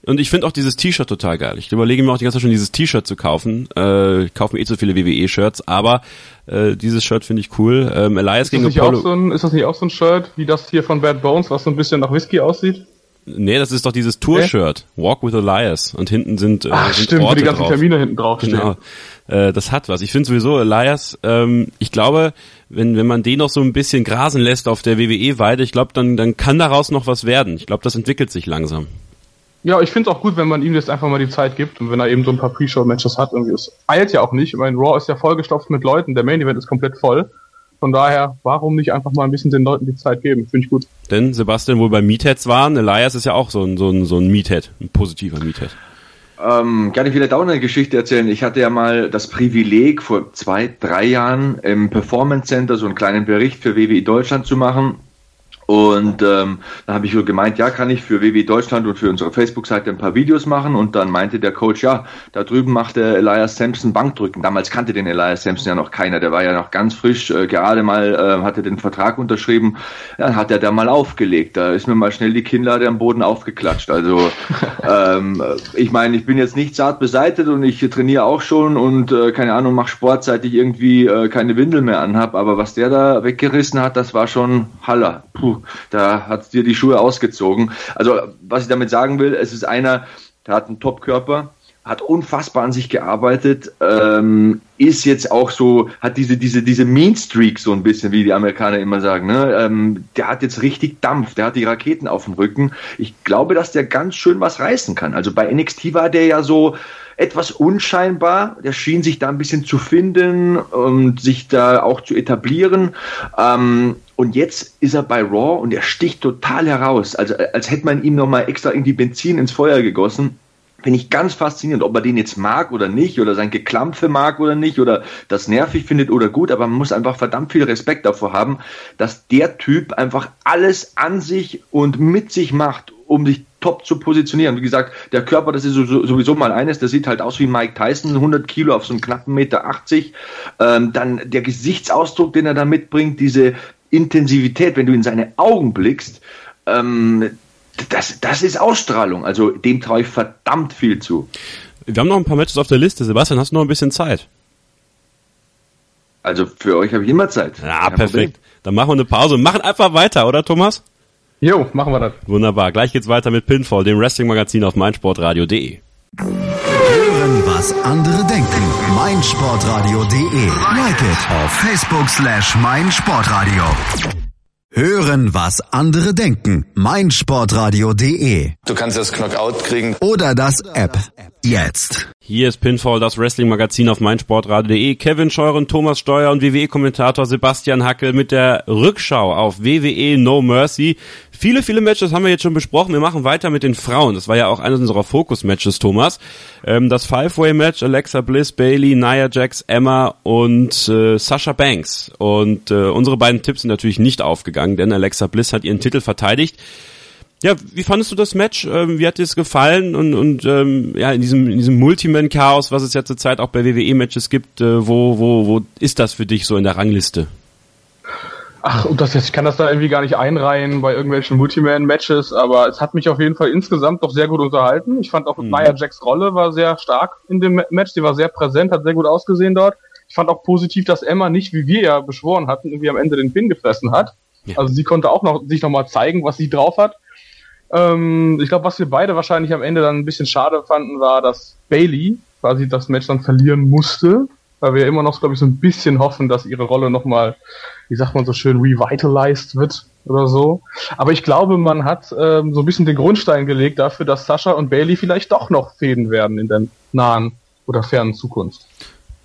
und ich finde auch dieses T-Shirt total geil. Ich überlege mir auch die ganze Zeit schon dieses T-Shirt zu kaufen. Äh, ich kaufe mir eh zu viele WWE-Shirts, aber äh, dieses Shirt finde ich cool. Ähm, Elias ist gegen Apollo. Auch so ein, ist das nicht auch so ein Shirt wie das hier von Bad Bones, was so ein bisschen nach Whisky aussieht? Nee, das ist doch dieses Tour-Shirt. Walk with Elias. Und hinten sind, äh, Ach, sind stimmt, wo Orte die ganzen drauf. Termine hinten drauf Genau. Äh, das hat was. Ich finde sowieso, Elias, ähm, ich glaube, wenn, wenn man den noch so ein bisschen grasen lässt auf der WWE-Weide, ich glaube, dann, dann kann daraus noch was werden. Ich glaube, das entwickelt sich langsam. Ja, ich finde es auch gut, wenn man ihm jetzt einfach mal die Zeit gibt und wenn er eben so ein paar Pre-Show-Matches hat. Irgendwie. Es eilt ja auch nicht. Ich meine, Raw ist ja vollgestopft mit Leuten, der Main-Event ist komplett voll. Von daher, warum nicht einfach mal ein bisschen den Leuten die Zeit geben? Finde ich gut. Denn Sebastian wohl bei Meatheads waren, Elias ist ja auch so ein, so ein, so ein Meathead, ein positiver Meathead. Ähm, kann ich vielleicht auch eine Geschichte erzählen? Ich hatte ja mal das Privileg, vor zwei, drei Jahren im Performance Center so einen kleinen Bericht für WWE Deutschland zu machen. Und ähm, dann habe ich so gemeint, ja, kann ich für WWE Deutschland und für unsere Facebook-Seite ein paar Videos machen. Und dann meinte der Coach, ja, da drüben macht der Elias Sampson Bankdrücken. Damals kannte den Elias Sampson ja noch keiner, der war ja noch ganz frisch, äh, gerade mal äh, hatte den Vertrag unterschrieben. Dann hat er da mal aufgelegt. Da ist mir mal schnell die Kinnlade am Boden aufgeklatscht. Also <laughs> ähm, ich meine, ich bin jetzt nicht zart beseitet und ich trainiere auch schon und äh, keine Ahnung, mache Sport, seit ich irgendwie äh, keine Windel mehr anhab. Aber was der da weggerissen hat, das war schon Haller. Puh, da hat dir die Schuhe ausgezogen. Also was ich damit sagen will, es ist einer, der hat einen Top-Körper, hat unfassbar an sich gearbeitet, ähm, ist jetzt auch so, hat diese, diese, diese Mean Streak so ein bisschen, wie die Amerikaner immer sagen, ne? ähm, der hat jetzt richtig Dampf, der hat die Raketen auf dem Rücken. Ich glaube, dass der ganz schön was reißen kann. Also bei NXT war der ja so etwas unscheinbar, der schien sich da ein bisschen zu finden und sich da auch zu etablieren. Ähm, und jetzt ist er bei Raw und er sticht total heraus. Also als hätte man ihm nochmal extra irgendwie Benzin ins Feuer gegossen. Finde ich ganz faszinierend, ob er den jetzt mag oder nicht, oder sein Geklampfe mag oder nicht, oder das nervig findet oder gut, aber man muss einfach verdammt viel Respekt davor haben, dass der Typ einfach alles an sich und mit sich macht, um sich top zu positionieren. Wie gesagt, der Körper, das ist sowieso mal eines, der sieht halt aus wie Mike Tyson, 100 Kilo auf so einen knappen Meter 80. Ähm, dann der Gesichtsausdruck, den er da mitbringt, diese Intensivität, wenn du in seine Augen blickst, ähm, das, das ist Ausstrahlung. Also dem traue ich verdammt viel zu. Wir haben noch ein paar Matches auf der Liste. Sebastian, hast du noch ein bisschen Zeit? Also für euch habe ich immer Zeit. Ja, Kein perfekt. Problem. Dann machen wir eine Pause und machen einfach weiter, oder Thomas? Jo, machen wir das. Wunderbar. Gleich geht's weiter mit Pinfall, dem Wrestling-Magazin auf meinsportradio.de. Hören, was andere denken. meinsportradio.de. Like it auf Facebook slash meinsportradio. Hören, was andere denken. meinsportradio.de. Du kannst das Knockout kriegen. Oder das App. Jetzt. Hier ist Pinfall, das Wrestling-Magazin auf meinsportradio.de. Kevin Scheuren, Thomas Steuer und WWE-Kommentator Sebastian Hackel mit der Rückschau auf WWE No Mercy. Viele, viele Matches haben wir jetzt schon besprochen. Wir machen weiter mit den Frauen. Das war ja auch eines unserer Fokus-Matches, Thomas. Ähm, das Five-Way-Match, Alexa Bliss, Bailey, Nia Jax, Emma und äh, Sasha Banks. Und äh, unsere beiden Tipps sind natürlich nicht aufgegangen, denn Alexa Bliss hat ihren Titel verteidigt. Ja, wie fandest du das Match? Ähm, wie hat dir es gefallen? Und, und ähm, ja, in diesem, in diesem Multiman-Chaos, was es ja zurzeit auch bei WWE-Matches gibt, äh, wo, wo, wo ist das für dich so in der Rangliste? Ach, und das jetzt, ich kann das da irgendwie gar nicht einreihen bei irgendwelchen Multiman-Matches, aber es hat mich auf jeden Fall insgesamt doch sehr gut unterhalten. Ich fand auch Mhm. Nia Jax Rolle war sehr stark in dem Match, die war sehr präsent, hat sehr gut ausgesehen dort. Ich fand auch positiv, dass Emma nicht, wie wir ja beschworen hatten, irgendwie am Ende den Pin gefressen hat. Ja. Also sie konnte auch noch sich nochmal zeigen, was sie drauf hat. Ähm, ich glaube, was wir beide wahrscheinlich am Ende dann ein bisschen schade fanden, war, dass Bailey quasi das Match dann verlieren musste, weil wir immer noch, glaube ich, so ein bisschen hoffen, dass ihre Rolle nochmal, wie sagt man so schön, revitalized wird oder so. Aber ich glaube, man hat ähm, so ein bisschen den Grundstein gelegt dafür, dass Sascha und Bailey vielleicht doch noch fäden werden in der nahen oder fernen Zukunft.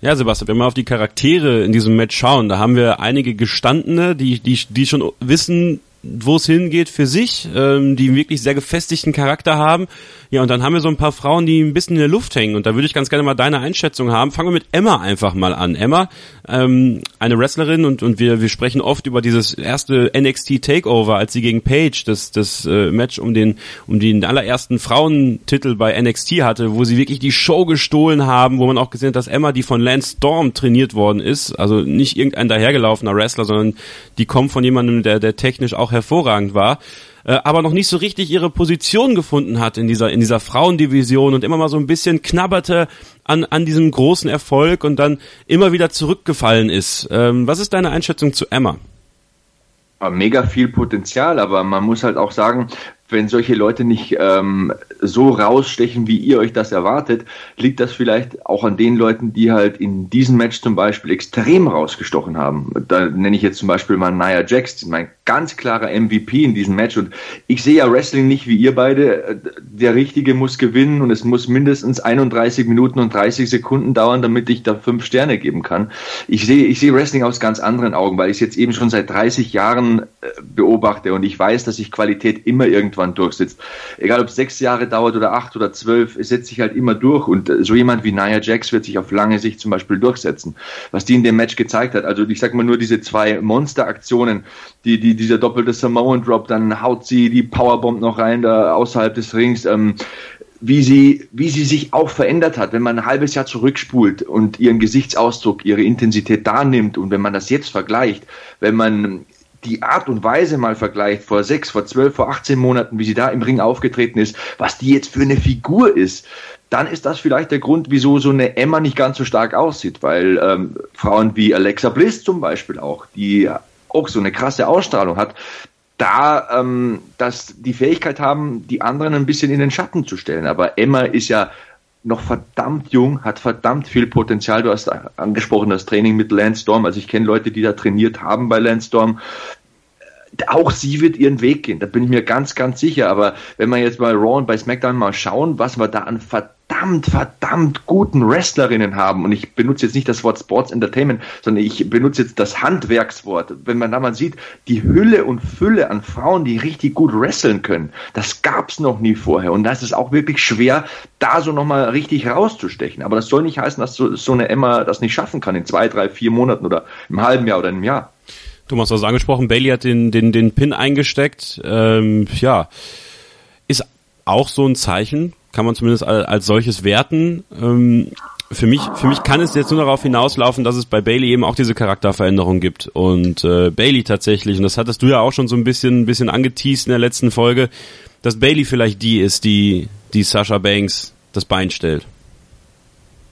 Ja, Sebastian, wenn wir auf die Charaktere in diesem Match schauen, da haben wir einige Gestandene, die, die, die schon wissen, wo es hingeht für sich, ähm, die wirklich sehr gefestigten Charakter haben. Ja, und dann haben wir so ein paar Frauen, die ein bisschen in der Luft hängen. Und da würde ich ganz gerne mal deine Einschätzung haben. Fangen wir mit Emma einfach mal an. Emma, ähm, eine Wrestlerin und, und wir, wir sprechen oft über dieses erste NXT Takeover, als sie gegen Paige das, das äh, Match um den, um den allerersten Frauentitel bei NXT hatte, wo sie wirklich die Show gestohlen haben, wo man auch gesehen hat, dass Emma, die von Lance Storm trainiert worden ist, also nicht irgendein dahergelaufener Wrestler, sondern die kommt von jemandem, der, der technisch auch hervorragend war, äh, aber noch nicht so richtig ihre Position gefunden hat in dieser, in dieser Frauendivision und immer mal so ein bisschen knabberte an, an diesem großen Erfolg und dann immer wieder zurückgefallen ist. Ähm, was ist deine Einschätzung zu Emma? mega viel Potenzial, aber man muss halt auch sagen, wenn solche Leute nicht ähm, so rausstechen, wie ihr euch das erwartet, liegt das vielleicht auch an den Leuten, die halt in diesem Match zum Beispiel extrem rausgestochen haben. Da nenne ich jetzt zum Beispiel mal Nia Jax, mein ganz klarer MVP in diesem Match. Und ich sehe ja Wrestling nicht wie ihr beide. Der Richtige muss gewinnen und es muss mindestens 31 Minuten und 30 Sekunden dauern, damit ich da fünf Sterne geben kann. Ich sehe, ich sehe Wrestling aus ganz anderen Augen, weil ich es jetzt eben schon seit 30 Jahren äh, beobachte und ich weiß, dass sich Qualität immer irgendwann durchsetzt. Egal ob es sechs Jahre dauert oder acht oder zwölf, es setzt sich halt immer durch und äh, so jemand wie Nia Jax wird sich auf lange Sicht zum Beispiel durchsetzen. Was die in dem Match gezeigt hat, also ich sag mal nur diese zwei Monsteraktionen, die, die, dieser doppelte Samoan Drop, dann haut sie die Powerbomb noch rein, da außerhalb des Rings, ähm, wie sie, wie sie sich auch verändert hat, wenn man ein halbes Jahr zurückspult und ihren Gesichtsausdruck, ihre Intensität da nimmt und wenn man das jetzt vergleicht, wenn man die Art und Weise mal vergleicht, vor sechs, vor zwölf, vor 18 Monaten, wie sie da im Ring aufgetreten ist, was die jetzt für eine Figur ist, dann ist das vielleicht der Grund, wieso so eine Emma nicht ganz so stark aussieht, weil ähm, Frauen wie Alexa Bliss zum Beispiel auch, die auch so eine krasse Ausstrahlung hat, da ähm, dass die Fähigkeit haben, die anderen ein bisschen in den Schatten zu stellen. Aber Emma ist ja noch verdammt jung, hat verdammt viel Potenzial. Du hast angesprochen das Training mit Lance Storm. Also ich kenne Leute, die da trainiert haben bei Lance Storm. Auch sie wird ihren Weg gehen, da bin ich mir ganz, ganz sicher. Aber wenn wir jetzt bei Raw und bei SmackDown mal schauen, was wir da an verdammt verdammt, verdammt guten Wrestlerinnen haben. Und ich benutze jetzt nicht das Wort Sports Entertainment, sondern ich benutze jetzt das Handwerkswort. Wenn man da mal sieht, die Hülle und Fülle an Frauen, die richtig gut wresteln können, das gab's noch nie vorher. Und da ist es auch wirklich schwer, da so nochmal richtig rauszustechen. Aber das soll nicht heißen, dass so, so eine Emma das nicht schaffen kann in zwei, drei, vier Monaten oder im halben Jahr oder einem Jahr. Thomas, du hast angesprochen, Bailey hat den, den, den Pin eingesteckt. Ähm, ja, ist auch so ein Zeichen kann man zumindest als solches werten. Ähm, für mich, für mich kann es jetzt nur darauf hinauslaufen, dass es bei Bailey eben auch diese Charakterveränderung gibt. Und äh, Bailey tatsächlich, und das hattest du ja auch schon so ein bisschen, ein bisschen angeteased in der letzten Folge, dass Bailey vielleicht die ist, die, die Sasha Banks das Bein stellt.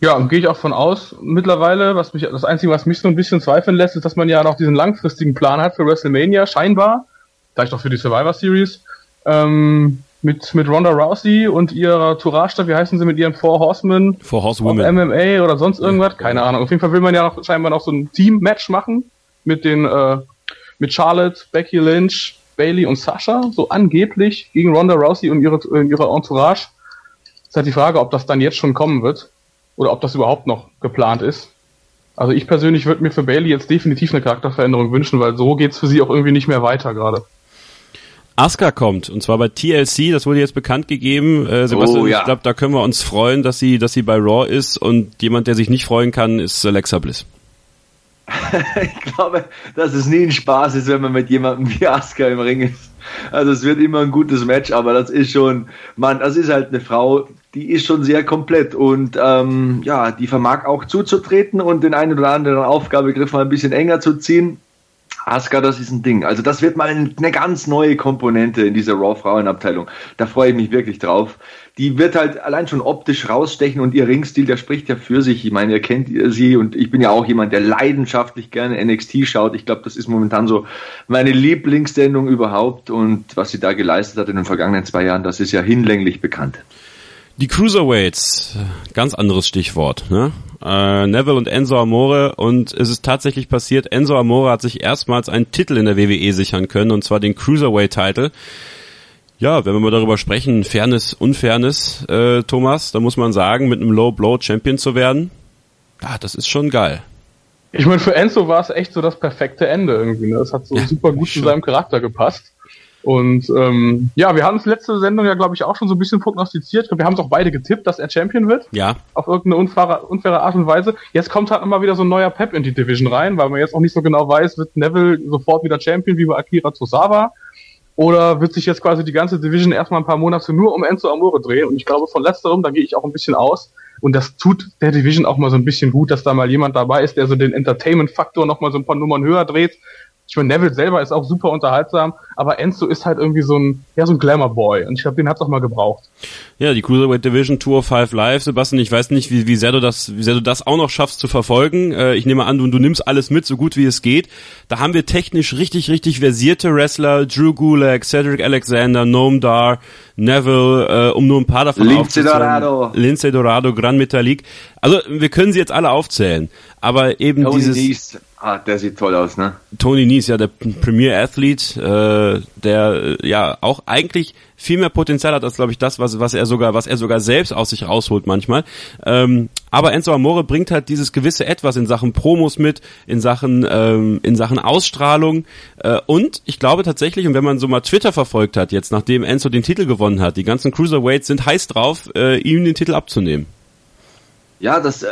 Ja, gehe ich auch von aus. Mittlerweile, was mich, das Einzige, was mich so ein bisschen zweifeln lässt, ist, dass man ja noch diesen langfristigen Plan hat für WrestleMania, scheinbar. Vielleicht auch für die Survivor Series. Ähm, mit, mit Ronda Rousey und ihrer Tourage, wie heißen sie mit ihren Four Horsemen? Four Horsewomen. MMA oder sonst irgendwas? Keine Ahnung. Auf jeden Fall will man ja noch, scheinbar noch so ein Team-Match machen mit den, äh, mit Charlotte, Becky Lynch, Bailey und Sasha, so angeblich gegen Ronda Rousey und ihre, ihre Entourage. Ist halt die Frage, ob das dann jetzt schon kommen wird oder ob das überhaupt noch geplant ist. Also ich persönlich würde mir für Bailey jetzt definitiv eine Charakterveränderung wünschen, weil so geht's für sie auch irgendwie nicht mehr weiter gerade. Asuka kommt und zwar bei TLC, das wurde jetzt bekannt gegeben. Äh, Sebastian, oh, ja. ich glaube, da können wir uns freuen, dass sie, dass sie bei Raw ist und jemand, der sich nicht freuen kann, ist Alexa Bliss. <laughs> ich glaube, dass es nie ein Spaß ist, wenn man mit jemandem wie Asuka im Ring ist. Also es wird immer ein gutes Match, aber das ist schon, man, das ist halt eine Frau, die ist schon sehr komplett und ähm, ja, die vermag auch zuzutreten und den einen oder anderen Aufgabegriff mal ein bisschen enger zu ziehen. Asuka, das ist ein Ding. Also das wird mal eine ganz neue Komponente in dieser Raw-Frauenabteilung. Da freue ich mich wirklich drauf. Die wird halt allein schon optisch rausstechen und ihr Ringstil, der spricht ja für sich. Ich meine, ihr kennt sie und ich bin ja auch jemand, der leidenschaftlich gerne NXT schaut. Ich glaube, das ist momentan so meine Lieblingssendung überhaupt und was sie da geleistet hat in den vergangenen zwei Jahren, das ist ja hinlänglich bekannt. Die Cruiserweights, ganz anderes Stichwort. Ne? Äh, Neville und Enzo Amore und es ist tatsächlich passiert, Enzo Amore hat sich erstmals einen Titel in der WWE sichern können und zwar den Cruiserweight-Titel. Ja, wenn wir mal darüber sprechen, Fairness, Unfairness, äh, Thomas, da muss man sagen, mit einem Low Blow Champion zu werden, ja, das ist schon geil. Ich meine, für Enzo war es echt so das perfekte Ende irgendwie. Ne? Das hat so ja, super gut zu seinem Charakter gepasst. Und ähm, ja, wir haben es letzte Sendung ja, glaube ich, auch schon so ein bisschen prognostiziert. Wir haben es auch beide getippt, dass er Champion wird. Ja. Auf irgendeine unfaire, unfaire Art und Weise. Jetzt kommt halt immer wieder so ein neuer Pep in die Division rein, weil man jetzt auch nicht so genau weiß, wird Neville sofort wieder Champion wie bei Akira Tosawa? Oder wird sich jetzt quasi die ganze Division erstmal ein paar Monate nur um Enzo Amore drehen? Und ich glaube, von letzterem, da gehe ich auch ein bisschen aus. Und das tut der Division auch mal so ein bisschen gut, dass da mal jemand dabei ist, der so den Entertainment-Faktor noch mal so ein paar Nummern höher dreht Ich meine, Neville selber ist auch super unterhaltsam, aber Enzo ist halt irgendwie so ein, ja, so ein Glamour-Boy. Und ich glaube, den hat's auch mal gebraucht. Ja, die Cruiserweight Division Tour 5 Live, Sebastian, ich weiß nicht, wie, wie sehr du das, wie sehr du das auch noch schaffst zu verfolgen. Äh, ich nehme an, du, du nimmst alles mit, so gut wie es geht. Da haben wir technisch richtig, richtig versierte Wrestler, Drew Gulak, Cedric Alexander, Noam Dar, Neville, äh, um nur ein paar davon Lince Dorado. Lince Dorado, Gran Metalik. Also wir können sie jetzt alle aufzählen, aber eben Tony dieses Nese. Ah, der sieht toll aus, ne? Tony Nese, ja der Premier Athlete, äh, der äh, ja auch eigentlich viel mehr Potenzial hat als glaube ich das, was was er sogar was er sogar selbst aus sich rausholt manchmal. Ähm, aber Enzo Amore bringt halt dieses gewisse etwas in Sachen Promos mit, in Sachen ähm, in Sachen Ausstrahlung äh, und ich glaube tatsächlich und wenn man so mal Twitter verfolgt hat jetzt, nachdem Enzo den Titel gewonnen hat, die ganzen Cruiserweights sind heiß drauf, äh, ihm den Titel abzunehmen. Ja, das äh,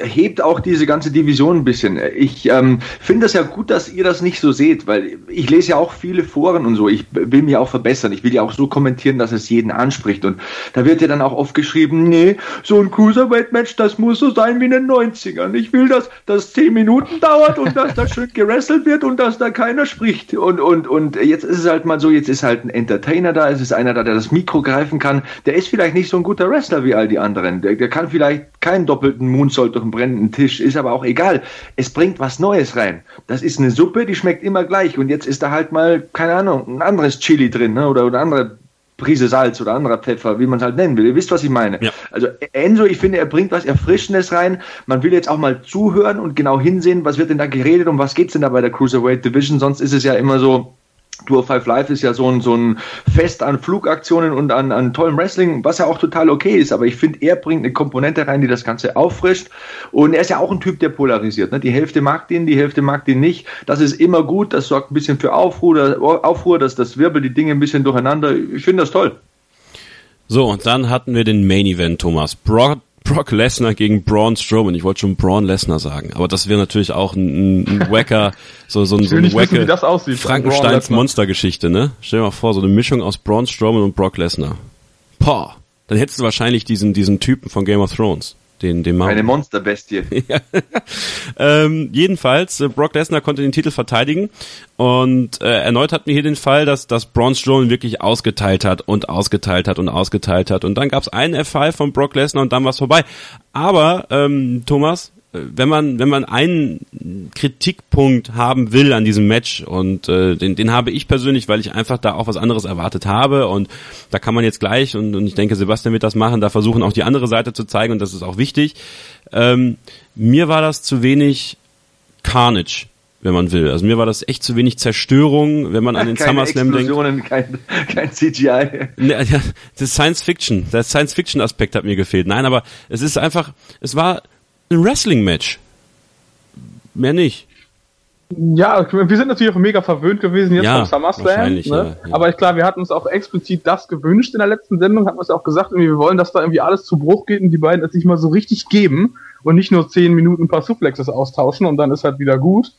hebt auch diese ganze Division ein bisschen. Ich ähm, finde das ja gut, dass ihr das nicht so seht, weil ich lese ja auch viele Foren und so. Ich will mich auch verbessern. Ich will ja auch so kommentieren, dass es jeden anspricht. Und da wird ja dann auch oft geschrieben, nee, so ein Cruiserweight-Match, das muss so sein wie in den 90ern. Ich will, dass das zehn Minuten dauert und dass da schön gerestelt wird und dass da keiner spricht. Und, und, und jetzt ist es halt mal so, jetzt ist halt ein Entertainer da, es ist einer da, der das Mikro greifen kann. Der ist vielleicht nicht so ein guter Wrestler wie all die anderen. Der, der kann vielleicht keinen doppelten Moonsault durch einen brennenden Tisch, ist aber auch egal. Es bringt was Neues rein. Das ist eine Suppe, die schmeckt immer gleich und jetzt ist da halt mal, keine Ahnung, ein anderes Chili drin ne? oder, oder andere Prise Salz oder anderer Pfeffer, wie man es halt nennen will. Ihr wisst, was ich meine. Ja. Also Enzo, ich finde, er bringt was Erfrischendes rein. Man will jetzt auch mal zuhören und genau hinsehen, was wird denn da geredet, um was geht's denn da bei der Cruiserweight Division. Sonst ist es ja immer so, Tour 5 Live ist ja so ein, so ein Fest an Flugaktionen und an, an tollem Wrestling, was ja auch total okay ist. Aber ich finde, er bringt eine Komponente rein, die das Ganze auffrischt. Und er ist ja auch ein Typ, der polarisiert. Ne? Die Hälfte mag den, die Hälfte mag den nicht. Das ist immer gut. Das sorgt ein bisschen für Aufruhr, Aufruhr dass das wirbelt die Dinge ein bisschen durcheinander. Ich finde das toll. So, und dann hatten wir den Main Event, Thomas. Brock, Brock Lesnar gegen Braun Strowman. Ich wollte schon Braun Lesnar sagen, aber das wäre natürlich auch ein, ein Wacker, <laughs> so, so, ein- so ein nicht wissen, wie Wacke das aussieht. Braun Frankensteins. Monstergeschichte, ne? Stell dir mal vor, so eine Mischung aus Braun Strowman und Brock Lesnar. Boah, dann hättest du wahrscheinlich diesen, diesen Typen von Game of Thrones. Den, den Mount. Eine Monsterbestie. <laughs> Ähm, jedenfalls, äh, Brock Lesnar konnte den Titel verteidigen und äh, erneut hatten wir hier den Fall, dass, dass Braun Strowman wirklich ausgeteilt hat und ausgeteilt hat und ausgeteilt hat und dann gab es einen F5 von Brock Lesnar und dann war es vorbei. Aber, ähm, Thomas, wenn man, wenn man einen Kritikpunkt haben will an diesem Match und äh, den, den habe ich persönlich, weil ich einfach da auch was anderes erwartet habe und da kann man jetzt gleich und, und ich denke, Sebastian wird das machen, da versuchen auch die andere Seite zu zeigen und das ist auch wichtig. Ähm, mir war das zu wenig Carnage, wenn man will. Also mir war das echt zu wenig Zerstörung, wenn man an den SummerSlam denkt. Kein, kein CGI. Ne, ja, das Science Fiction, der Science Fiction Aspekt hat mir gefehlt. Nein, aber es ist einfach, es war ein Wrestling Match. Mehr nicht. Ja, wir sind natürlich auch mega verwöhnt gewesen jetzt Ja, vom SummerSlam. Ne? ja, ja. Aber klar, wir hatten uns auch explizit das gewünscht in der letzten Sendung, hatten es auch gesagt, wir wollen, dass da irgendwie alles zu Bruch geht und die beiden es sich mal so richtig geben und nicht nur zehn Minuten ein paar Suplexes austauschen und dann ist halt wieder gut.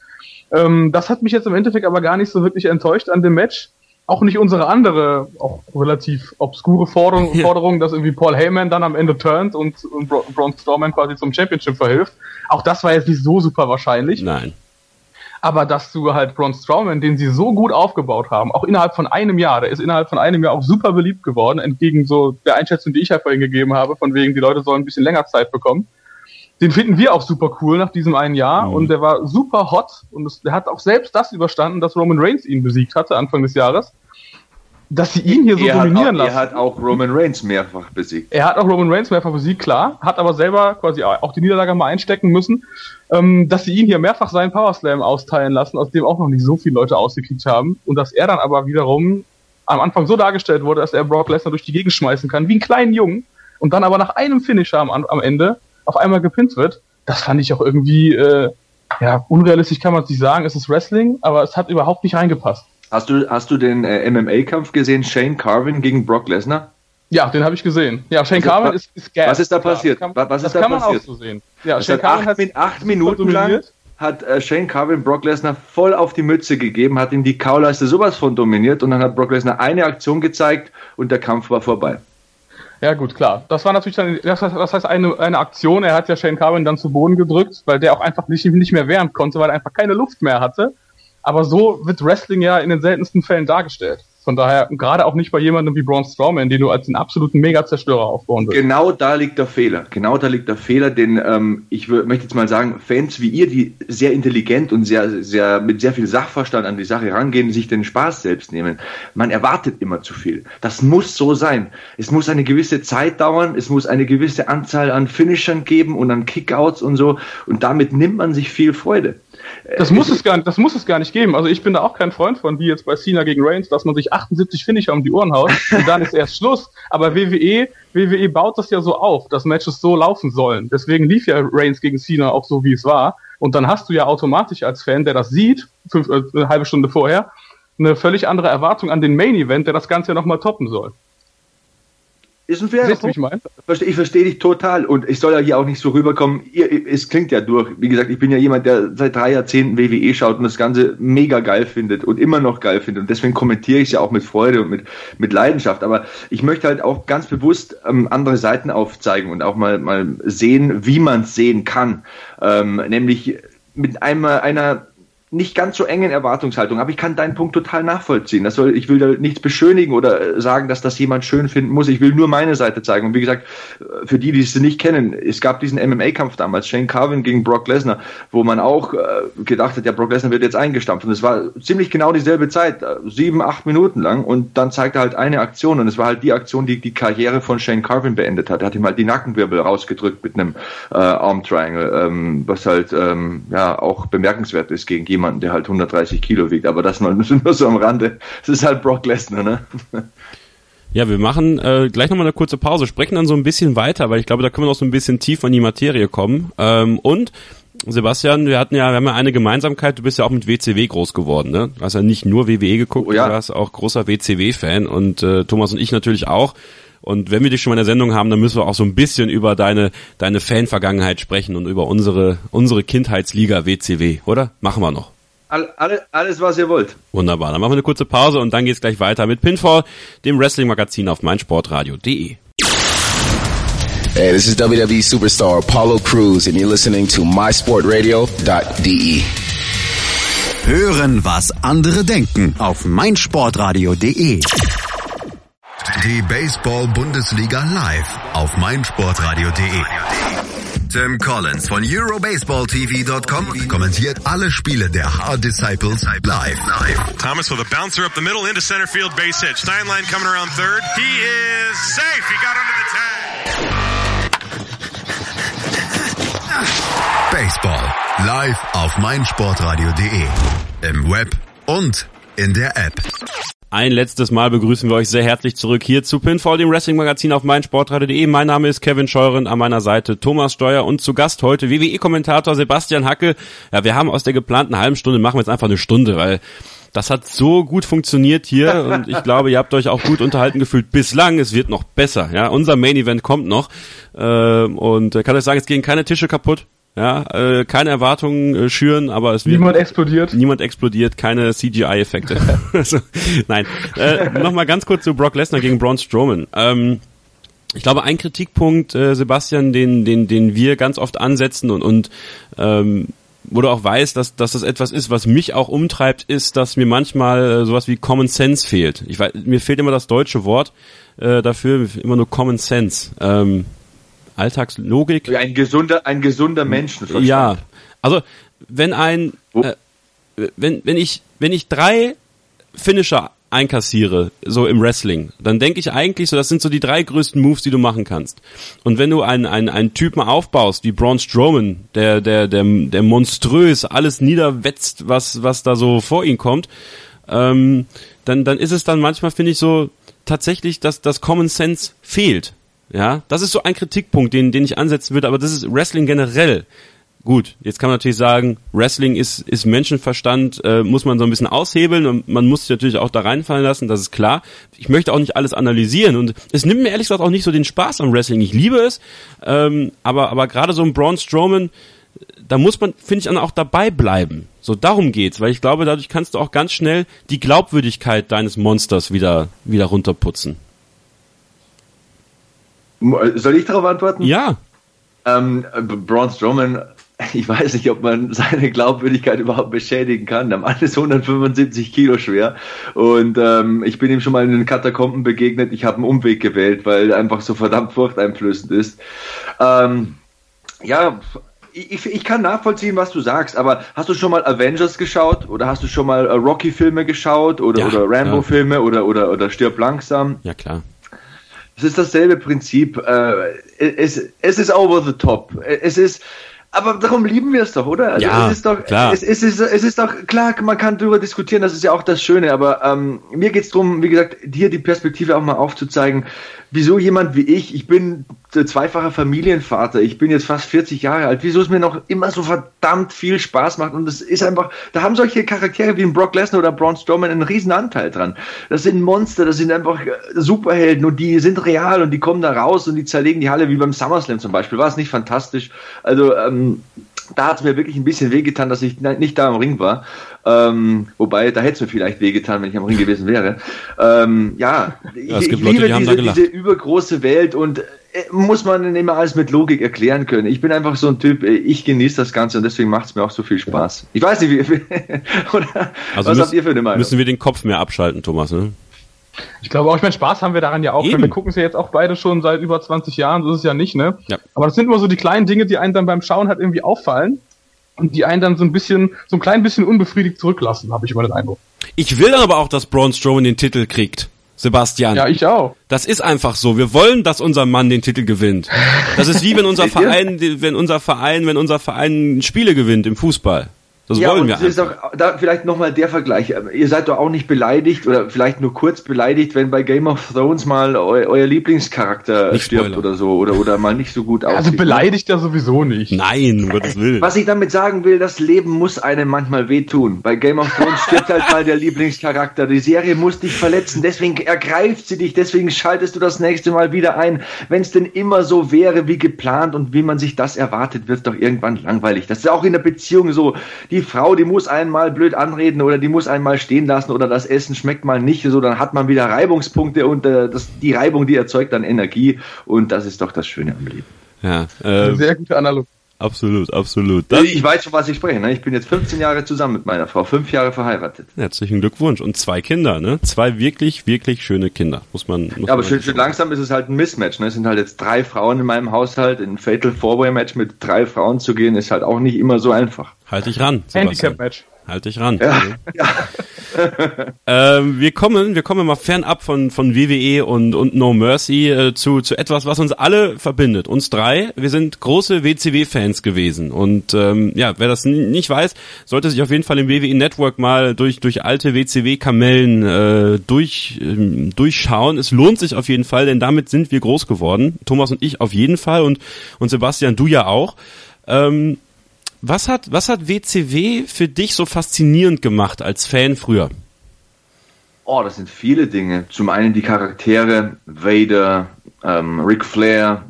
Ähm, das hat mich jetzt im Endeffekt aber gar nicht so wirklich enttäuscht an dem Match. Auch nicht unsere andere, auch relativ obskure Forderung, Ja. Forderung dass irgendwie Paul Heyman dann am Ende turnt und, und Bra- Braun Strowman quasi zum Championship verhilft. Auch das war jetzt nicht so super wahrscheinlich. Nein. Aber dass du halt Braun Strowman, den sie so gut aufgebaut haben, auch innerhalb von einem Jahr, der ist innerhalb von einem Jahr auch super beliebt geworden, entgegen so der Einschätzung, die ich ja vorhin gegeben habe, von wegen, die Leute sollen ein bisschen länger Zeit bekommen. Den finden wir auch super cool nach diesem einen Jahr Mhm. und der war super hot und es, der hat auch selbst das überstanden, dass Roman Reigns ihn besiegt hatte Anfang des Jahres. Dass sie ihn hier so er, hat dominieren auch, lassen. er hat auch Roman Reigns mehrfach besiegt. Er hat auch Roman Reigns mehrfach besiegt, klar, hat aber selber quasi auch die Niederlage mal einstecken müssen, ähm, dass sie ihn hier mehrfach seinen Powerslam austeilen lassen, aus dem auch noch nicht so viele Leute ausgekickt haben und dass er dann aber wiederum am Anfang so dargestellt wurde, dass er Brock Lesnar durch die Gegend schmeißen kann, wie einen kleinen Jungen und dann aber nach einem Finisher am, am Ende auf einmal gepinnt wird. Das fand ich auch irgendwie, äh, ja, unrealistisch kann man es nicht sagen, es ist Wrestling, aber es hat überhaupt nicht reingepasst. Hast du, hast du den äh, MMA-Kampf gesehen, Shane Carvin gegen Brock Lesnar? Ja, den habe ich gesehen. Ja, Shane ist- Carvin ist, ist gas. was ist da passiert? Das kann, Was- ist das da kann man passiert? auch so sehen. Ja, Es Shane hat Carvin acht, Min- acht Minuten lang hat äh, Shane Carvin Brock Lesnar voll auf die Mütze gegeben, hat ihm die Kauleiste sowas von dominiert und dann hat Brock Lesnar eine Aktion gezeigt und der Kampf war vorbei. Ja, gut, klar. Das war natürlich dann, das heißt, eine, eine Aktion. Er hat ja Shane Carvin dann zu Boden gedrückt, weil der auch einfach nicht, nicht mehr wehren konnte, weil er einfach keine Luft mehr hatte. Aber so wird Wrestling ja in den seltensten Fällen dargestellt. Von daher, gerade auch nicht bei jemandem wie Braun Strowman, den du als den absoluten Mega-Zerstörer aufbauen willst. Genau da liegt der Fehler. Genau da liegt der Fehler, denn ähm, ich möchte jetzt mal sagen, Fans wie ihr, die sehr intelligent und sehr, sehr mit sehr viel Sachverstand an die Sache rangehen, sich den Spaß selbst nehmen. Man erwartet immer zu viel. Das muss so sein. Es muss eine gewisse Zeit dauern, es muss eine gewisse Anzahl an Finishern geben und an Kickouts und so. Und damit nimmt man sich viel Freude. Das muss es gar nicht, das muss es gar nicht geben. Also ich bin da auch kein Freund von, wie jetzt bei Cena gegen Reigns, dass man sich 78 Finisher um die Ohren haut und dann ist erst Schluss. Aber WWE, WWE baut das ja so auf, dass Matches so laufen sollen. Deswegen lief ja Reigns gegen Cena auch so, wie es war. Und dann hast du ja automatisch als Fan, der das sieht, fünf, äh, eine halbe Stunde vorher, eine völlig andere Erwartung an den Main Event, der das Ganze ja nochmal toppen soll. Ist ein fairer Punkt. Ich verstehe dich total und ich soll ja hier auch nicht so rüberkommen. Ihr, es klingt ja durch. Wie gesagt, ich bin ja jemand, der seit drei Jahrzehnten WWE schaut und das Ganze mega geil findet und immer noch geil findet und deswegen kommentiere ich es ja auch mit Freude und mit, mit Leidenschaft. Aber ich möchte halt auch ganz bewusst ähm, andere Seiten aufzeigen und auch mal, mal sehen, wie man es sehen kann. Ähm, nämlich mit einmal einer nicht ganz so engen Erwartungshaltung. Aber ich kann deinen Punkt total nachvollziehen. Das soll, ich will da nichts beschönigen oder äh, sagen, dass das jemand schön finden muss. Ich will nur meine Seite zeigen. Und wie gesagt, äh, für die, die es nicht kennen, es gab diesen MMA-Kampf damals, Shane Carvin gegen Brock Lesnar, wo man auch äh, gedacht hat, ja, Brock Lesnar wird jetzt eingestampft. Und es war ziemlich genau dieselbe Zeit, sieben, acht Minuten lang. Und dann zeigte halt eine Aktion. Und es war halt die Aktion, die die Karriere von Shane Carvin beendet hat. Er hat ihm halt die Nackenwirbel rausgedrückt mit einem äh, Arm Triangle, ähm, was halt ähm, ja auch bemerkenswert ist gegen jemanden, jemanden, der halt 130 Kilo wiegt, aber das nur, <laughs> nur so am Rande. Das ist halt Brock Lesnar, ne? Ja, wir machen äh, gleich nochmal eine kurze Pause, sprechen dann so ein bisschen weiter, weil ich glaube, da können wir noch so ein bisschen tiefer in die Materie kommen. Ähm, und Sebastian, wir hatten ja, wir haben ja eine Gemeinsamkeit, du bist ja auch mit WCW groß geworden, ne? Du hast ja nicht nur WWE geguckt, oh, ja. du warst auch großer WCW-Fan und äh, Thomas und ich natürlich auch. Und wenn wir dich schon mal in der Sendung haben, dann müssen wir auch so ein bisschen über deine, deine Fan-Vergangenheit sprechen und über unsere, unsere Kindheitsliga WCW, oder? Machen wir noch. All, alle, alles, was ihr wollt. Wunderbar. Dann machen wir eine kurze Pause und dann geht's gleich weiter mit Pinfall, dem Wrestling-Magazin auf meinsportradio.de. Hey, this is WWE superstar Apollo Cruz and you're listening to mysportradio.de. Hören, was andere denken auf meinsportradio.de. Die Baseball-Bundesliga live auf meinsportradio.de. Tim Collins von EuroBaseballTV.com kommentiert alle Spiele der Hard Disciples live. Thomas with a bouncer up the middle into center field base hit. Steinlein coming around third. He is safe. He got under the tag. Baseball live auf meinsportradio.de. Im Web und in der App. Ein letztes Mal begrüßen wir euch sehr herzlich zurück hier zu Pinfall, dem Wrestling-Magazin auf meinsportradio.de. Mein Name ist Kevin Scheuren, an meiner Seite Thomas Steuer und zu Gast heute WWE-Kommentator Sebastian Hacke. Ja, wir haben aus der geplanten halben Stunde, machen wir jetzt einfach eine Stunde, weil das hat so gut funktioniert hier <laughs> und ich glaube, ihr habt euch auch gut unterhalten gefühlt. Bislang, es wird noch besser. Ja, unser Main Event kommt noch äh, und kann euch sagen, es gehen keine Tische kaputt. Ja, äh, keine Erwartungen äh, schüren, aber es wird niemand explodiert. Niemand explodiert, keine CGI-Effekte. <laughs> <laughs> also, nein, äh, nochmal ganz kurz zu Brock Lesnar gegen Braun Strowman. Ähm, ich glaube, ein Kritikpunkt, äh, Sebastian, den den den wir ganz oft ansetzen und und ähm, wo du auch weißt, dass, dass das etwas ist, was mich auch umtreibt, ist, dass mir manchmal äh, sowas wie Common Sense fehlt. Ich weiß, mir fehlt immer das deutsche Wort äh, dafür, immer nur Common Sense. Ähm, Alltagslogik. Ein gesunder, ein gesunder Menschenverstand. Ja, also wenn ein, äh, wenn wenn ich wenn ich drei Finisher einkassiere, so im Wrestling, dann denke ich eigentlich so, das sind so die drei größten Moves, die du machen kannst. Und wenn du einen, einen, einen Typen aufbaust, wie Braun Strowman, der, der, der, der monströs alles niederwetzt, was, was da so vor ihn kommt, ähm, dann, dann ist es dann manchmal, finde ich, so tatsächlich, dass das Common Sense fehlt. Ja, das ist so ein Kritikpunkt, den, den ich ansetzen würde, aber das ist Wrestling generell. Gut, jetzt kann man natürlich sagen, Wrestling ist, ist Menschenverstand, äh, muss man so ein bisschen aushebeln und man muss sich natürlich auch da reinfallen lassen, das ist klar. Ich möchte auch nicht alles analysieren und es nimmt mir ehrlich gesagt auch nicht so den Spaß am Wrestling. Ich liebe es, ähm, aber, aber gerade so ein Braun Strowman, da muss man, finde ich, dann auch dabei bleiben. So darum geht's, weil ich glaube, dadurch kannst du auch ganz schnell die Glaubwürdigkeit deines Monsters wieder, wieder runterputzen. Soll ich darauf antworten? Ja. Ähm, Braun Strowman <laughs> ich weiß nicht, ob man seine Glaubwürdigkeit überhaupt beschädigen kann. Der Mann ist 175 Kilo schwer und ähm, ich bin ihm schon mal in den Katakomben begegnet. Ich habe einen Umweg gewählt, weil er einfach so verdammt furchteinflößend ist. Ähm, ja, ich, ich kann nachvollziehen, was du sagst, aber hast du schon mal Avengers geschaut oder hast du schon mal äh, Rocky-Filme geschaut oder, ja, oder Rambo-Filme oder, oder, oder Stirb langsam? Ja, klar. Es ist dasselbe Prinzip. Äh, es, es ist over the top. Es ist, aber darum lieben wir es doch, oder? Also ja, es ist doch, klar. Es, es, ist, es ist doch klar, man kann darüber diskutieren, das ist ja auch das Schöne, aber ähm, mir geht's drum, wie gesagt, dir die Perspektive auch mal aufzuzeigen, wieso jemand wie ich, ich bin zweifacher Familienvater, ich bin jetzt fast 40 Jahre alt, wieso es mir noch immer so verdammt viel Spaß macht und es ist einfach, da haben solche Charaktere wie ein Brock Lesnar oder Braun Strowman einen riesen Anteil dran. Das sind Monster, das sind einfach Superhelden und die sind real und die kommen da raus und die zerlegen die Halle wie beim SummerSlam zum Beispiel. War es nicht fantastisch? Also ähm, da hat es mir wirklich ein bisschen wehgetan, dass ich nicht da am Ring war. Ähm, wobei, da hätte es mir vielleicht wehgetan, wenn ich am Ring gewesen wäre. Ähm, ja, ja ich, ich liebe Leute, diese, diese übergroße Welt und äh, muss man immer alles mit Logik erklären können. Ich bin einfach so ein Typ, äh, ich genieße das Ganze und deswegen macht es mir auch so viel Spaß. Ich weiß nicht, wie, <laughs> oder, also was müssen, habt ihr für eine Meinung? Müssen wir den Kopf mehr abschalten, Thomas, ne? Ich glaube auch, ich meine, Spaß haben wir daran ja auch. Eben. Wir gucken es ja jetzt auch beide schon seit über 20 Jahren, so ist es ja nicht, ne? Ja. Aber das sind immer so die kleinen Dinge, die einen dann beim Schauen halt irgendwie auffallen und die einen dann so ein bisschen, so ein klein bisschen unbefriedigt zurücklassen, habe ich immer den Eindruck. Ich will aber auch, dass Braun Strowman den Titel kriegt. Sebastian. Ja, ich auch. Das ist einfach so. Wir wollen, dass unser Mann den Titel gewinnt. Das ist wie wenn unser <laughs> Verein, wenn unser Verein, wenn unser Verein Spiele gewinnt im Fußball. Das ja, wollen und wir es ist einfach. doch, da vielleicht nochmal der Vergleich. Ihr seid doch auch nicht beleidigt oder vielleicht nur kurz beleidigt, wenn bei Game of Thrones mal eu euer Lieblingscharakter Nicht stirbt Spoiler. oder so oder, oder mal nicht so gut aussieht. Also beleidigt ja sowieso nicht. Nein, um Gottes Willen. Was ich damit sagen will, das Leben muss einem manchmal wehtun. Bei Game of Thrones stirbt halt mal der Lieblingscharakter. Die Serie muss dich verletzen, deswegen ergreift sie dich, deswegen schaltest du das nächste Mal wieder ein. Wenn es denn immer so wäre wie geplant und wie man sich das erwartet, wird doch irgendwann langweilig. Das ist auch in der Beziehung so. Die Frau, die muss einmal blöd anreden oder die muss einmal stehen lassen oder das Essen schmeckt mal nicht so, dann hat man wieder Reibungspunkte und äh, das, die Reibung, die erzeugt dann Energie und das ist doch das Schöne am Leben. Ja, Eine äh, sehr gute Analogie. Absolut, absolut. Das, ich weiß, von was ich spreche. Ne? Ich bin jetzt 15 Jahre zusammen mit meiner Frau, fünf Jahre verheiratet. herzlichen Glückwunsch. Und zwei Kinder, ne? Zwei wirklich, wirklich schöne Kinder. Muss man, muss Ja, aber man schön, schön langsam ist es halt ein Mismatch. Ne? Es sind halt jetzt drei Frauen in meinem Haushalt. In ein Fatal Four-Way-Match mit drei Frauen zu gehen, ist halt auch nicht immer so einfach. Halt dich ran. Handicap-Match. Halt dich ran. Ja, Ähm, wir kommen, wir kommen mal fernab von, von WWE und, und No Mercy äh, zu, zu etwas, was uns alle verbindet. Uns drei. Wir sind große WCW-Fans gewesen. Und ähm, ja, wer das nicht weiß, sollte sich auf jeden Fall im WWE Network mal durch, durch alte WCW-Kamellen äh, durch, ähm, durchschauen. Es lohnt sich auf jeden Fall, denn damit sind wir groß geworden. Thomas und ich auf jeden Fall und, und Sebastian, du ja auch. Ähm, was hat, was hat WCW für dich so faszinierend gemacht als Fan früher? Oh, das sind viele Dinge. Zum einen die Charaktere, Vader, ähm, Ric Flair,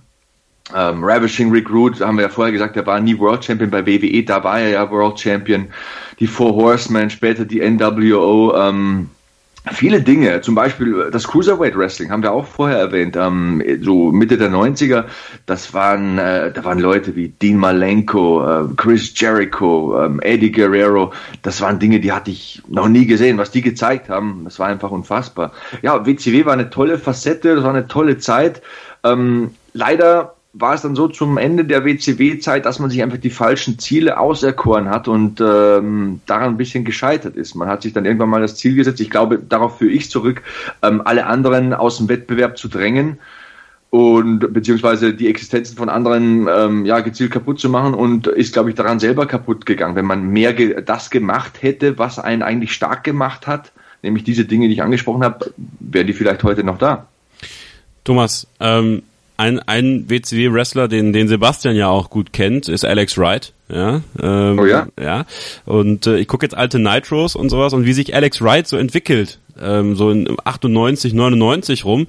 ähm, Ravishing Rick Root, haben wir ja vorher gesagt, der war nie World Champion bei WWE, da war er ja World Champion. Die Four Horsemen, später die NWO, ähm, viele Dinge. Zum Beispiel das Cruiserweight Wrestling haben wir auch vorher erwähnt. Ähm, so Mitte der 90er, das waren, äh, da waren Leute wie Dean Malenko, äh, Chris Jericho, ähm, Eddie Guerrero. Das waren Dinge, die hatte ich noch nie gesehen. Was die gezeigt haben, das war einfach unfassbar. Ja, WCW war eine tolle Facette, das war eine tolle Zeit. Ähm, leider war es dann so zum Ende der WCW-Zeit, dass man sich einfach die falschen Ziele auserkoren hat und ähm, daran ein bisschen gescheitert ist. Man hat sich dann irgendwann mal das Ziel gesetzt, ich glaube, darauf führe ich zurück, ähm, alle anderen aus dem Wettbewerb zu drängen und beziehungsweise die Existenzen von anderen ähm, ja gezielt kaputt zu machen und ist glaube ich daran selber kaputt gegangen. Wenn man mehr ge das gemacht hätte, was einen eigentlich stark gemacht hat, nämlich diese Dinge, die ich angesprochen habe, wären die vielleicht heute noch da. Thomas, ähm, ein, ein WCW-Wrestler, den, den Sebastian ja auch gut kennt, ist Alex Wright. Ja, ähm, Oh ja? Ja. Und äh, ich gucke jetzt alte Nitros und sowas und wie sich Alex Wright so entwickelt, ähm, so in 98, 99 rum.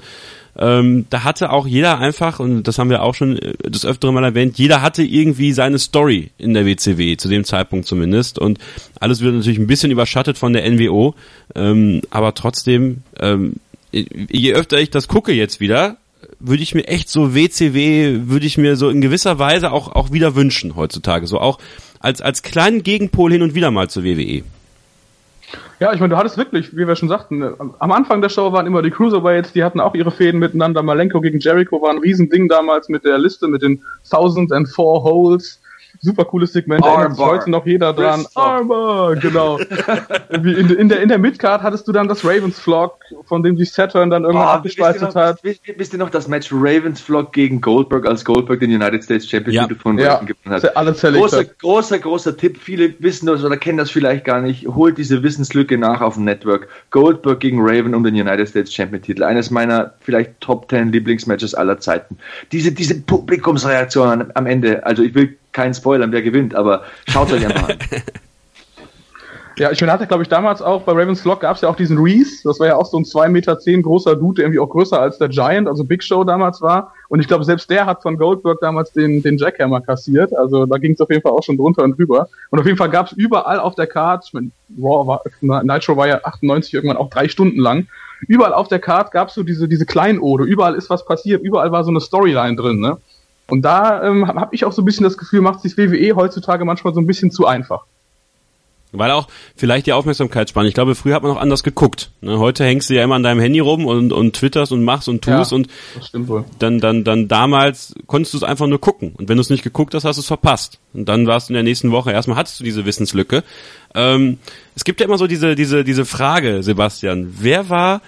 Ähm, da hatte auch jeder einfach, und das haben wir auch schon äh, des Öfteren mal erwähnt, jeder hatte irgendwie seine Story in der WCW, zu dem Zeitpunkt zumindest. Und alles wird natürlich ein bisschen überschattet von der NWO. Ähm, aber trotzdem, ähm, je öfter ich das gucke jetzt wieder, würde ich mir echt so WCW, würde ich mir so in gewisser Weise auch, auch wieder wünschen heutzutage. So auch als, als kleinen Gegenpol hin und wieder mal zur WWE. Ja, ich meine, du hattest wirklich, wie wir schon sagten, am Anfang der Show waren immer die Cruiserweights, die hatten auch ihre Fäden miteinander. Malenko gegen Jericho war ein Riesending damals mit der Liste mit den Thousand and Four Holes super cooles Segment, da erinnert sich heute noch jeder dran. Armbar, genau. <laughs> in, in, der, in der Midcard hattest du dann das Ravens Vlog, von dem sich Saturn dann irgendwann oh, abgespaltet hat. Wisst, wisst ihr noch das Match Ravens Vlog gegen Goldberg, als Goldberg den United States Championship ja. von ja. gewonnen hat? Alle großer, großer, großer Tipp. Viele wissen das oder kennen das vielleicht gar nicht. Holt diese Wissenslücke nach auf dem Network. Goldberg gegen Raven um den United States Champion Titel. Eines meiner vielleicht Top 10 Lieblingsmatches aller Zeiten. Diese, diese Publikumsreaktion am Ende. Also ich will keinen Spoilern, wer gewinnt, aber schaut euch einfach an. <laughs> Ja, ich hatte, glaube ich, damals auch bei Ravens Flock gab es ja auch diesen Reese. Das war ja auch so ein 2,10 Meter zehn großer Dude, der irgendwie auch größer als der Giant, also Big Show damals war. Und ich glaube, selbst der hat von Goldberg damals den, den Jackhammer kassiert. Also da ging es auf jeden Fall auch schon drunter und drüber. Und auf jeden Fall gab es überall auf der Card, ich mein, Raw war, Nitro war ja 98 irgendwann auch drei Stunden lang. Überall auf der Card gab es so diese, diese Kleinode. Überall ist was passiert. Überall war so eine Storyline drin, ne? Und da ähm, habe ich auch so ein bisschen das Gefühl, macht sich WWE heutzutage manchmal so ein bisschen zu einfach. Weil auch vielleicht die Aufmerksamkeitsspanne. Ich glaube, früher hat man noch anders geguckt. Ne? Heute hängst du ja immer an deinem Handy rum und, und twitterst und machst und tust ja, und dann, dann, dann damals konntest du es einfach nur gucken. Und wenn du es nicht geguckt hast, hast du es verpasst. Und dann warst du in der nächsten Woche, erstmal hattest du diese Wissenslücke. Ähm, es gibt ja immer so diese, diese, diese Frage, Sebastian. Wer war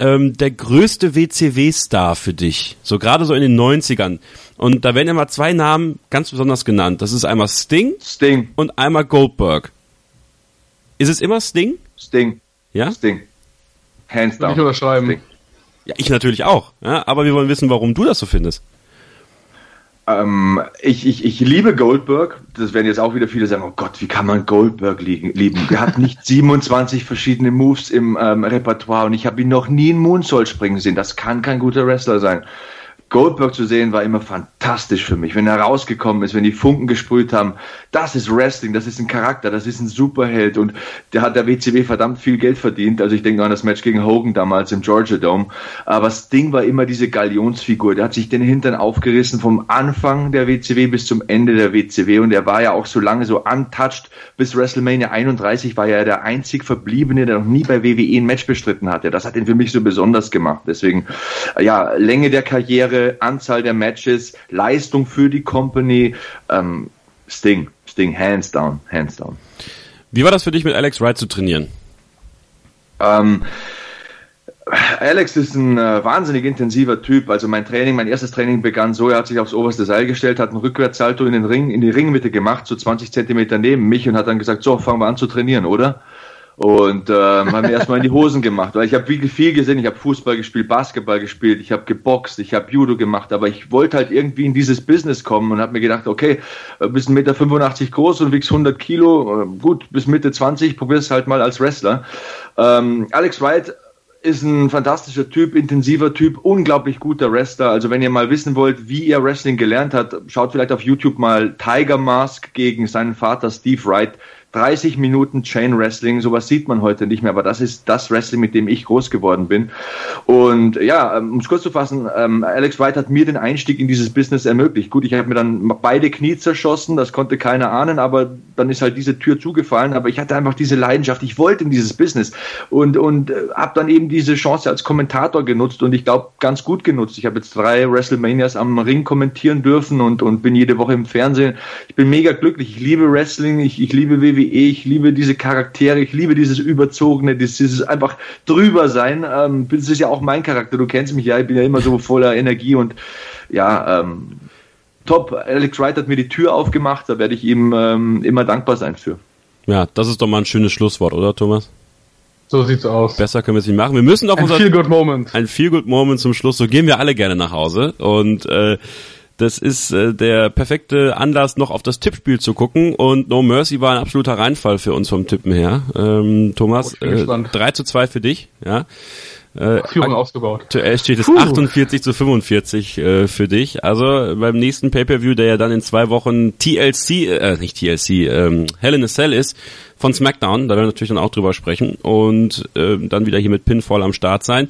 ähm, der größte WCW-Star für dich? So gerade so in den 90ern. Und da werden immer zwei Namen ganz besonders genannt. Das ist einmal Sting, Sting. und einmal Goldberg. Ist es immer Sting? Sting. Ja? Sting. Hands down. Ich unterschreiben. Sting. Ja, ich natürlich auch. Ja, aber wir wollen wissen, warum du das so findest. Ähm, ich, ich, ich liebe Goldberg. Das werden jetzt auch wieder viele sagen, oh Gott, wie kann man Goldberg lieben? Der hat nicht <laughs> 27 verschiedene Moves im ähm, Repertoire und ich habe ihn noch nie in Moonsault springen sehen. Das kann kein guter Wrestler sein. Goldberg zu sehen war immer fantastisch für mich. Wenn er rausgekommen ist, wenn die Funken gesprüht haben, das ist Wrestling, das ist ein Charakter, das ist ein Superheld und der hat der WCW verdammt viel Geld verdient. Also ich denke an das Match gegen Hogan damals im Georgia Dome. Aber Sting war immer diese Galionsfigur. Der hat sich den Hintern aufgerissen vom Anfang der WCW bis zum Ende der WCW und er war ja auch so lange so untouched bis WrestleMania 31 war er der einzig Verbliebene, der noch nie bei WWE ein Match bestritten hatte. Das hat ihn für mich so besonders gemacht. Deswegen, ja, Länge der Karriere, Anzahl der Matches, Leistung für die Company. Ähm, Sting, Sting, hands down, hands down. Wie war das für dich mit Alex Wright zu trainieren? Ähm, Alex ist ein äh, wahnsinnig intensiver Typ. Also mein Training, mein erstes Training begann so, er hat sich aufs oberste Seil gestellt, hat einen Rückwärtssalto in den Ring, in die Ringmitte gemacht, so 20 Zentimeter neben mich und hat dann gesagt, so, fangen wir an zu trainieren, oder? Und ähm, haben mir erstmal in die Hosen gemacht, weil ich habe wirklich viel gesehen. Ich habe Fußball gespielt, Basketball gespielt, ich habe geboxt, ich habe Judo gemacht, aber ich wollte halt irgendwie in dieses Business kommen und habe mir gedacht, okay, bist 1,85 Meter 85 groß und wiegst 100 Kilo, gut, bis Mitte 20, probier's halt mal als Wrestler. Ähm, Alex Wright ist ein fantastischer Typ, intensiver Typ, unglaublich guter Wrestler. Also wenn ihr mal wissen wollt, wie er Wrestling gelernt hat, schaut vielleicht auf YouTube mal Tiger Mask gegen seinen Vater Steve Wright 30 Minuten Chain Wrestling, sowas sieht man heute nicht mehr, aber das ist das Wrestling, mit dem ich groß geworden bin. Und ja, ähm, um es kurz zu fassen, ähm, Alex White hat mir den Einstieg in dieses Business ermöglicht. Gut, ich habe mir dann beide Knie zerschossen, das konnte keiner ahnen, aber dann ist halt diese Tür zugefallen. Aber ich hatte einfach diese Leidenschaft, ich wollte in dieses Business und, und äh, habe dann eben diese Chance als Kommentator genutzt und ich glaube ganz gut genutzt. Ich habe jetzt drei WrestleManias am Ring kommentieren dürfen und, und bin jede Woche im Fernsehen. Ich bin mega glücklich, ich liebe Wrestling, ich, ich liebe WWE WWE. Ich liebe diese Charaktere, ich liebe dieses Überzogene, dieses einfach drüber sein. Ähm, das ist ja auch mein Charakter, du kennst mich ja, ich bin ja immer so voller Energie und ja, ähm, top. Alex Wright hat mir die Tür aufgemacht, da werde ich ihm ähm, immer dankbar sein für. Ja, das ist doch mal ein schönes Schlusswort, oder Thomas? So sieht's aus. Besser können wir es nicht machen. Wir müssen auf ein unser Feel Good Moment. Ein Feel Good Moment zum Schluss. So gehen wir alle gerne nach Hause und äh, das ist äh, der perfekte Anlass, noch auf das Tippspiel zu gucken. Und No Mercy war ein absoluter Reinfall für uns vom Tippen her. Ähm, Thomas, oh, äh, 3 zu 2 für dich, ja. Äh, Führung ausgebaut. Aktuell steht es Puh. 48 zu 45 äh, für dich. Also beim nächsten Pay-Per-View, der ja dann in zwei Wochen TLC, äh, nicht TLC, ähm, Hell in a Cell ist, von SmackDown, da werden wir natürlich dann auch drüber sprechen und äh, dann wieder hier mit Pinfall am Start sein.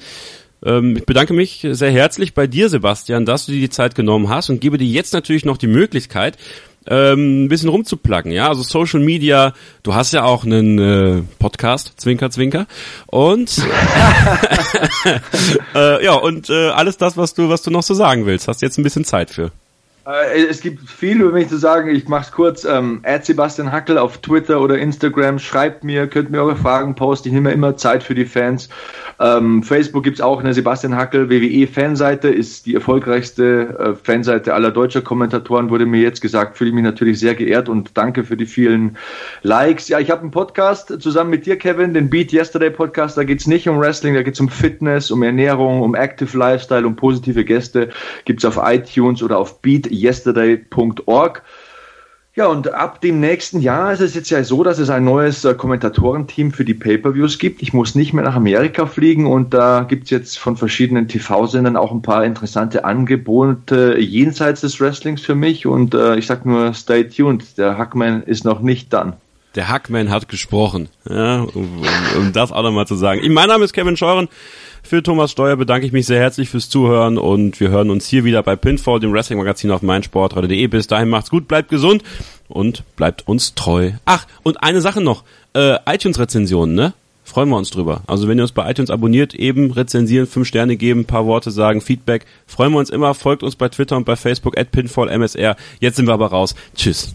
Ähm, ich bedanke mich sehr herzlich bei dir, Sebastian, dass du dir die Zeit genommen hast und gebe dir jetzt natürlich noch die Möglichkeit, ähm, ein bisschen rumzuplacken, ja, also Social Media, du hast ja auch einen äh, Podcast, Zwinker, Zwinker und <laughs> äh, ja, und äh, alles das, was du, was du noch so sagen willst, hast jetzt ein bisschen Zeit für. Äh, es gibt viel über mich zu sagen. Ich mache es kurz. Ähm, Sebastian Hackel auf Twitter oder Instagram. Schreibt mir, könnt mir eure Fragen posten. Ich nehme immer Zeit für die Fans. Ähm, Facebook gibt's auch eine Sebastian Hackel WWE Fanseite. Ist die erfolgreichste äh, Fanseite aller deutscher Kommentatoren, wurde mir jetzt gesagt. Fühle mich natürlich sehr geehrt und danke für die vielen Likes. Ja, ich habe einen Podcast zusammen mit dir, Kevin, den Beat Yesterday Podcast. Da geht's nicht um Wrestling, da geht's um Fitness, um Ernährung, um Active Lifestyle, um positive Gäste. Gibt's auf iTunes oder auf Beat yesterday.org. Ja, und ab dem nächsten Jahr ist es jetzt ja so, dass es ein neues äh, Kommentatorenteam für die Pay-Per-Views gibt. Ich muss nicht mehr nach Amerika fliegen und da gibt es jetzt von verschiedenen TV-Sendern auch ein paar interessante Angebote jenseits des Wrestlings für mich und äh, ich sag nur, stay tuned, der Hackman ist noch nicht dann. Der Hackman hat gesprochen, ja, um, um das auch nochmal zu sagen. Mein Name ist Kevin Scheuren. Für Thomas Steuer bedanke ich mich sehr herzlich fürs Zuhören und wir hören uns hier wieder bei Pinfall, dem Wrestling-Magazin auf meinsportradio.de. Bis dahin macht's gut, bleibt gesund und bleibt uns treu. Ach, und eine Sache noch, äh, iTunes-Rezensionen, ne? Freuen wir uns drüber. Also wenn ihr uns bei iTunes abonniert, eben rezensieren, fünf Sterne geben, paar Worte sagen, Feedback, freuen wir uns immer. Folgt uns bei Twitter und bei Facebook at pinfallmsr. Jetzt sind wir aber raus. Tschüss.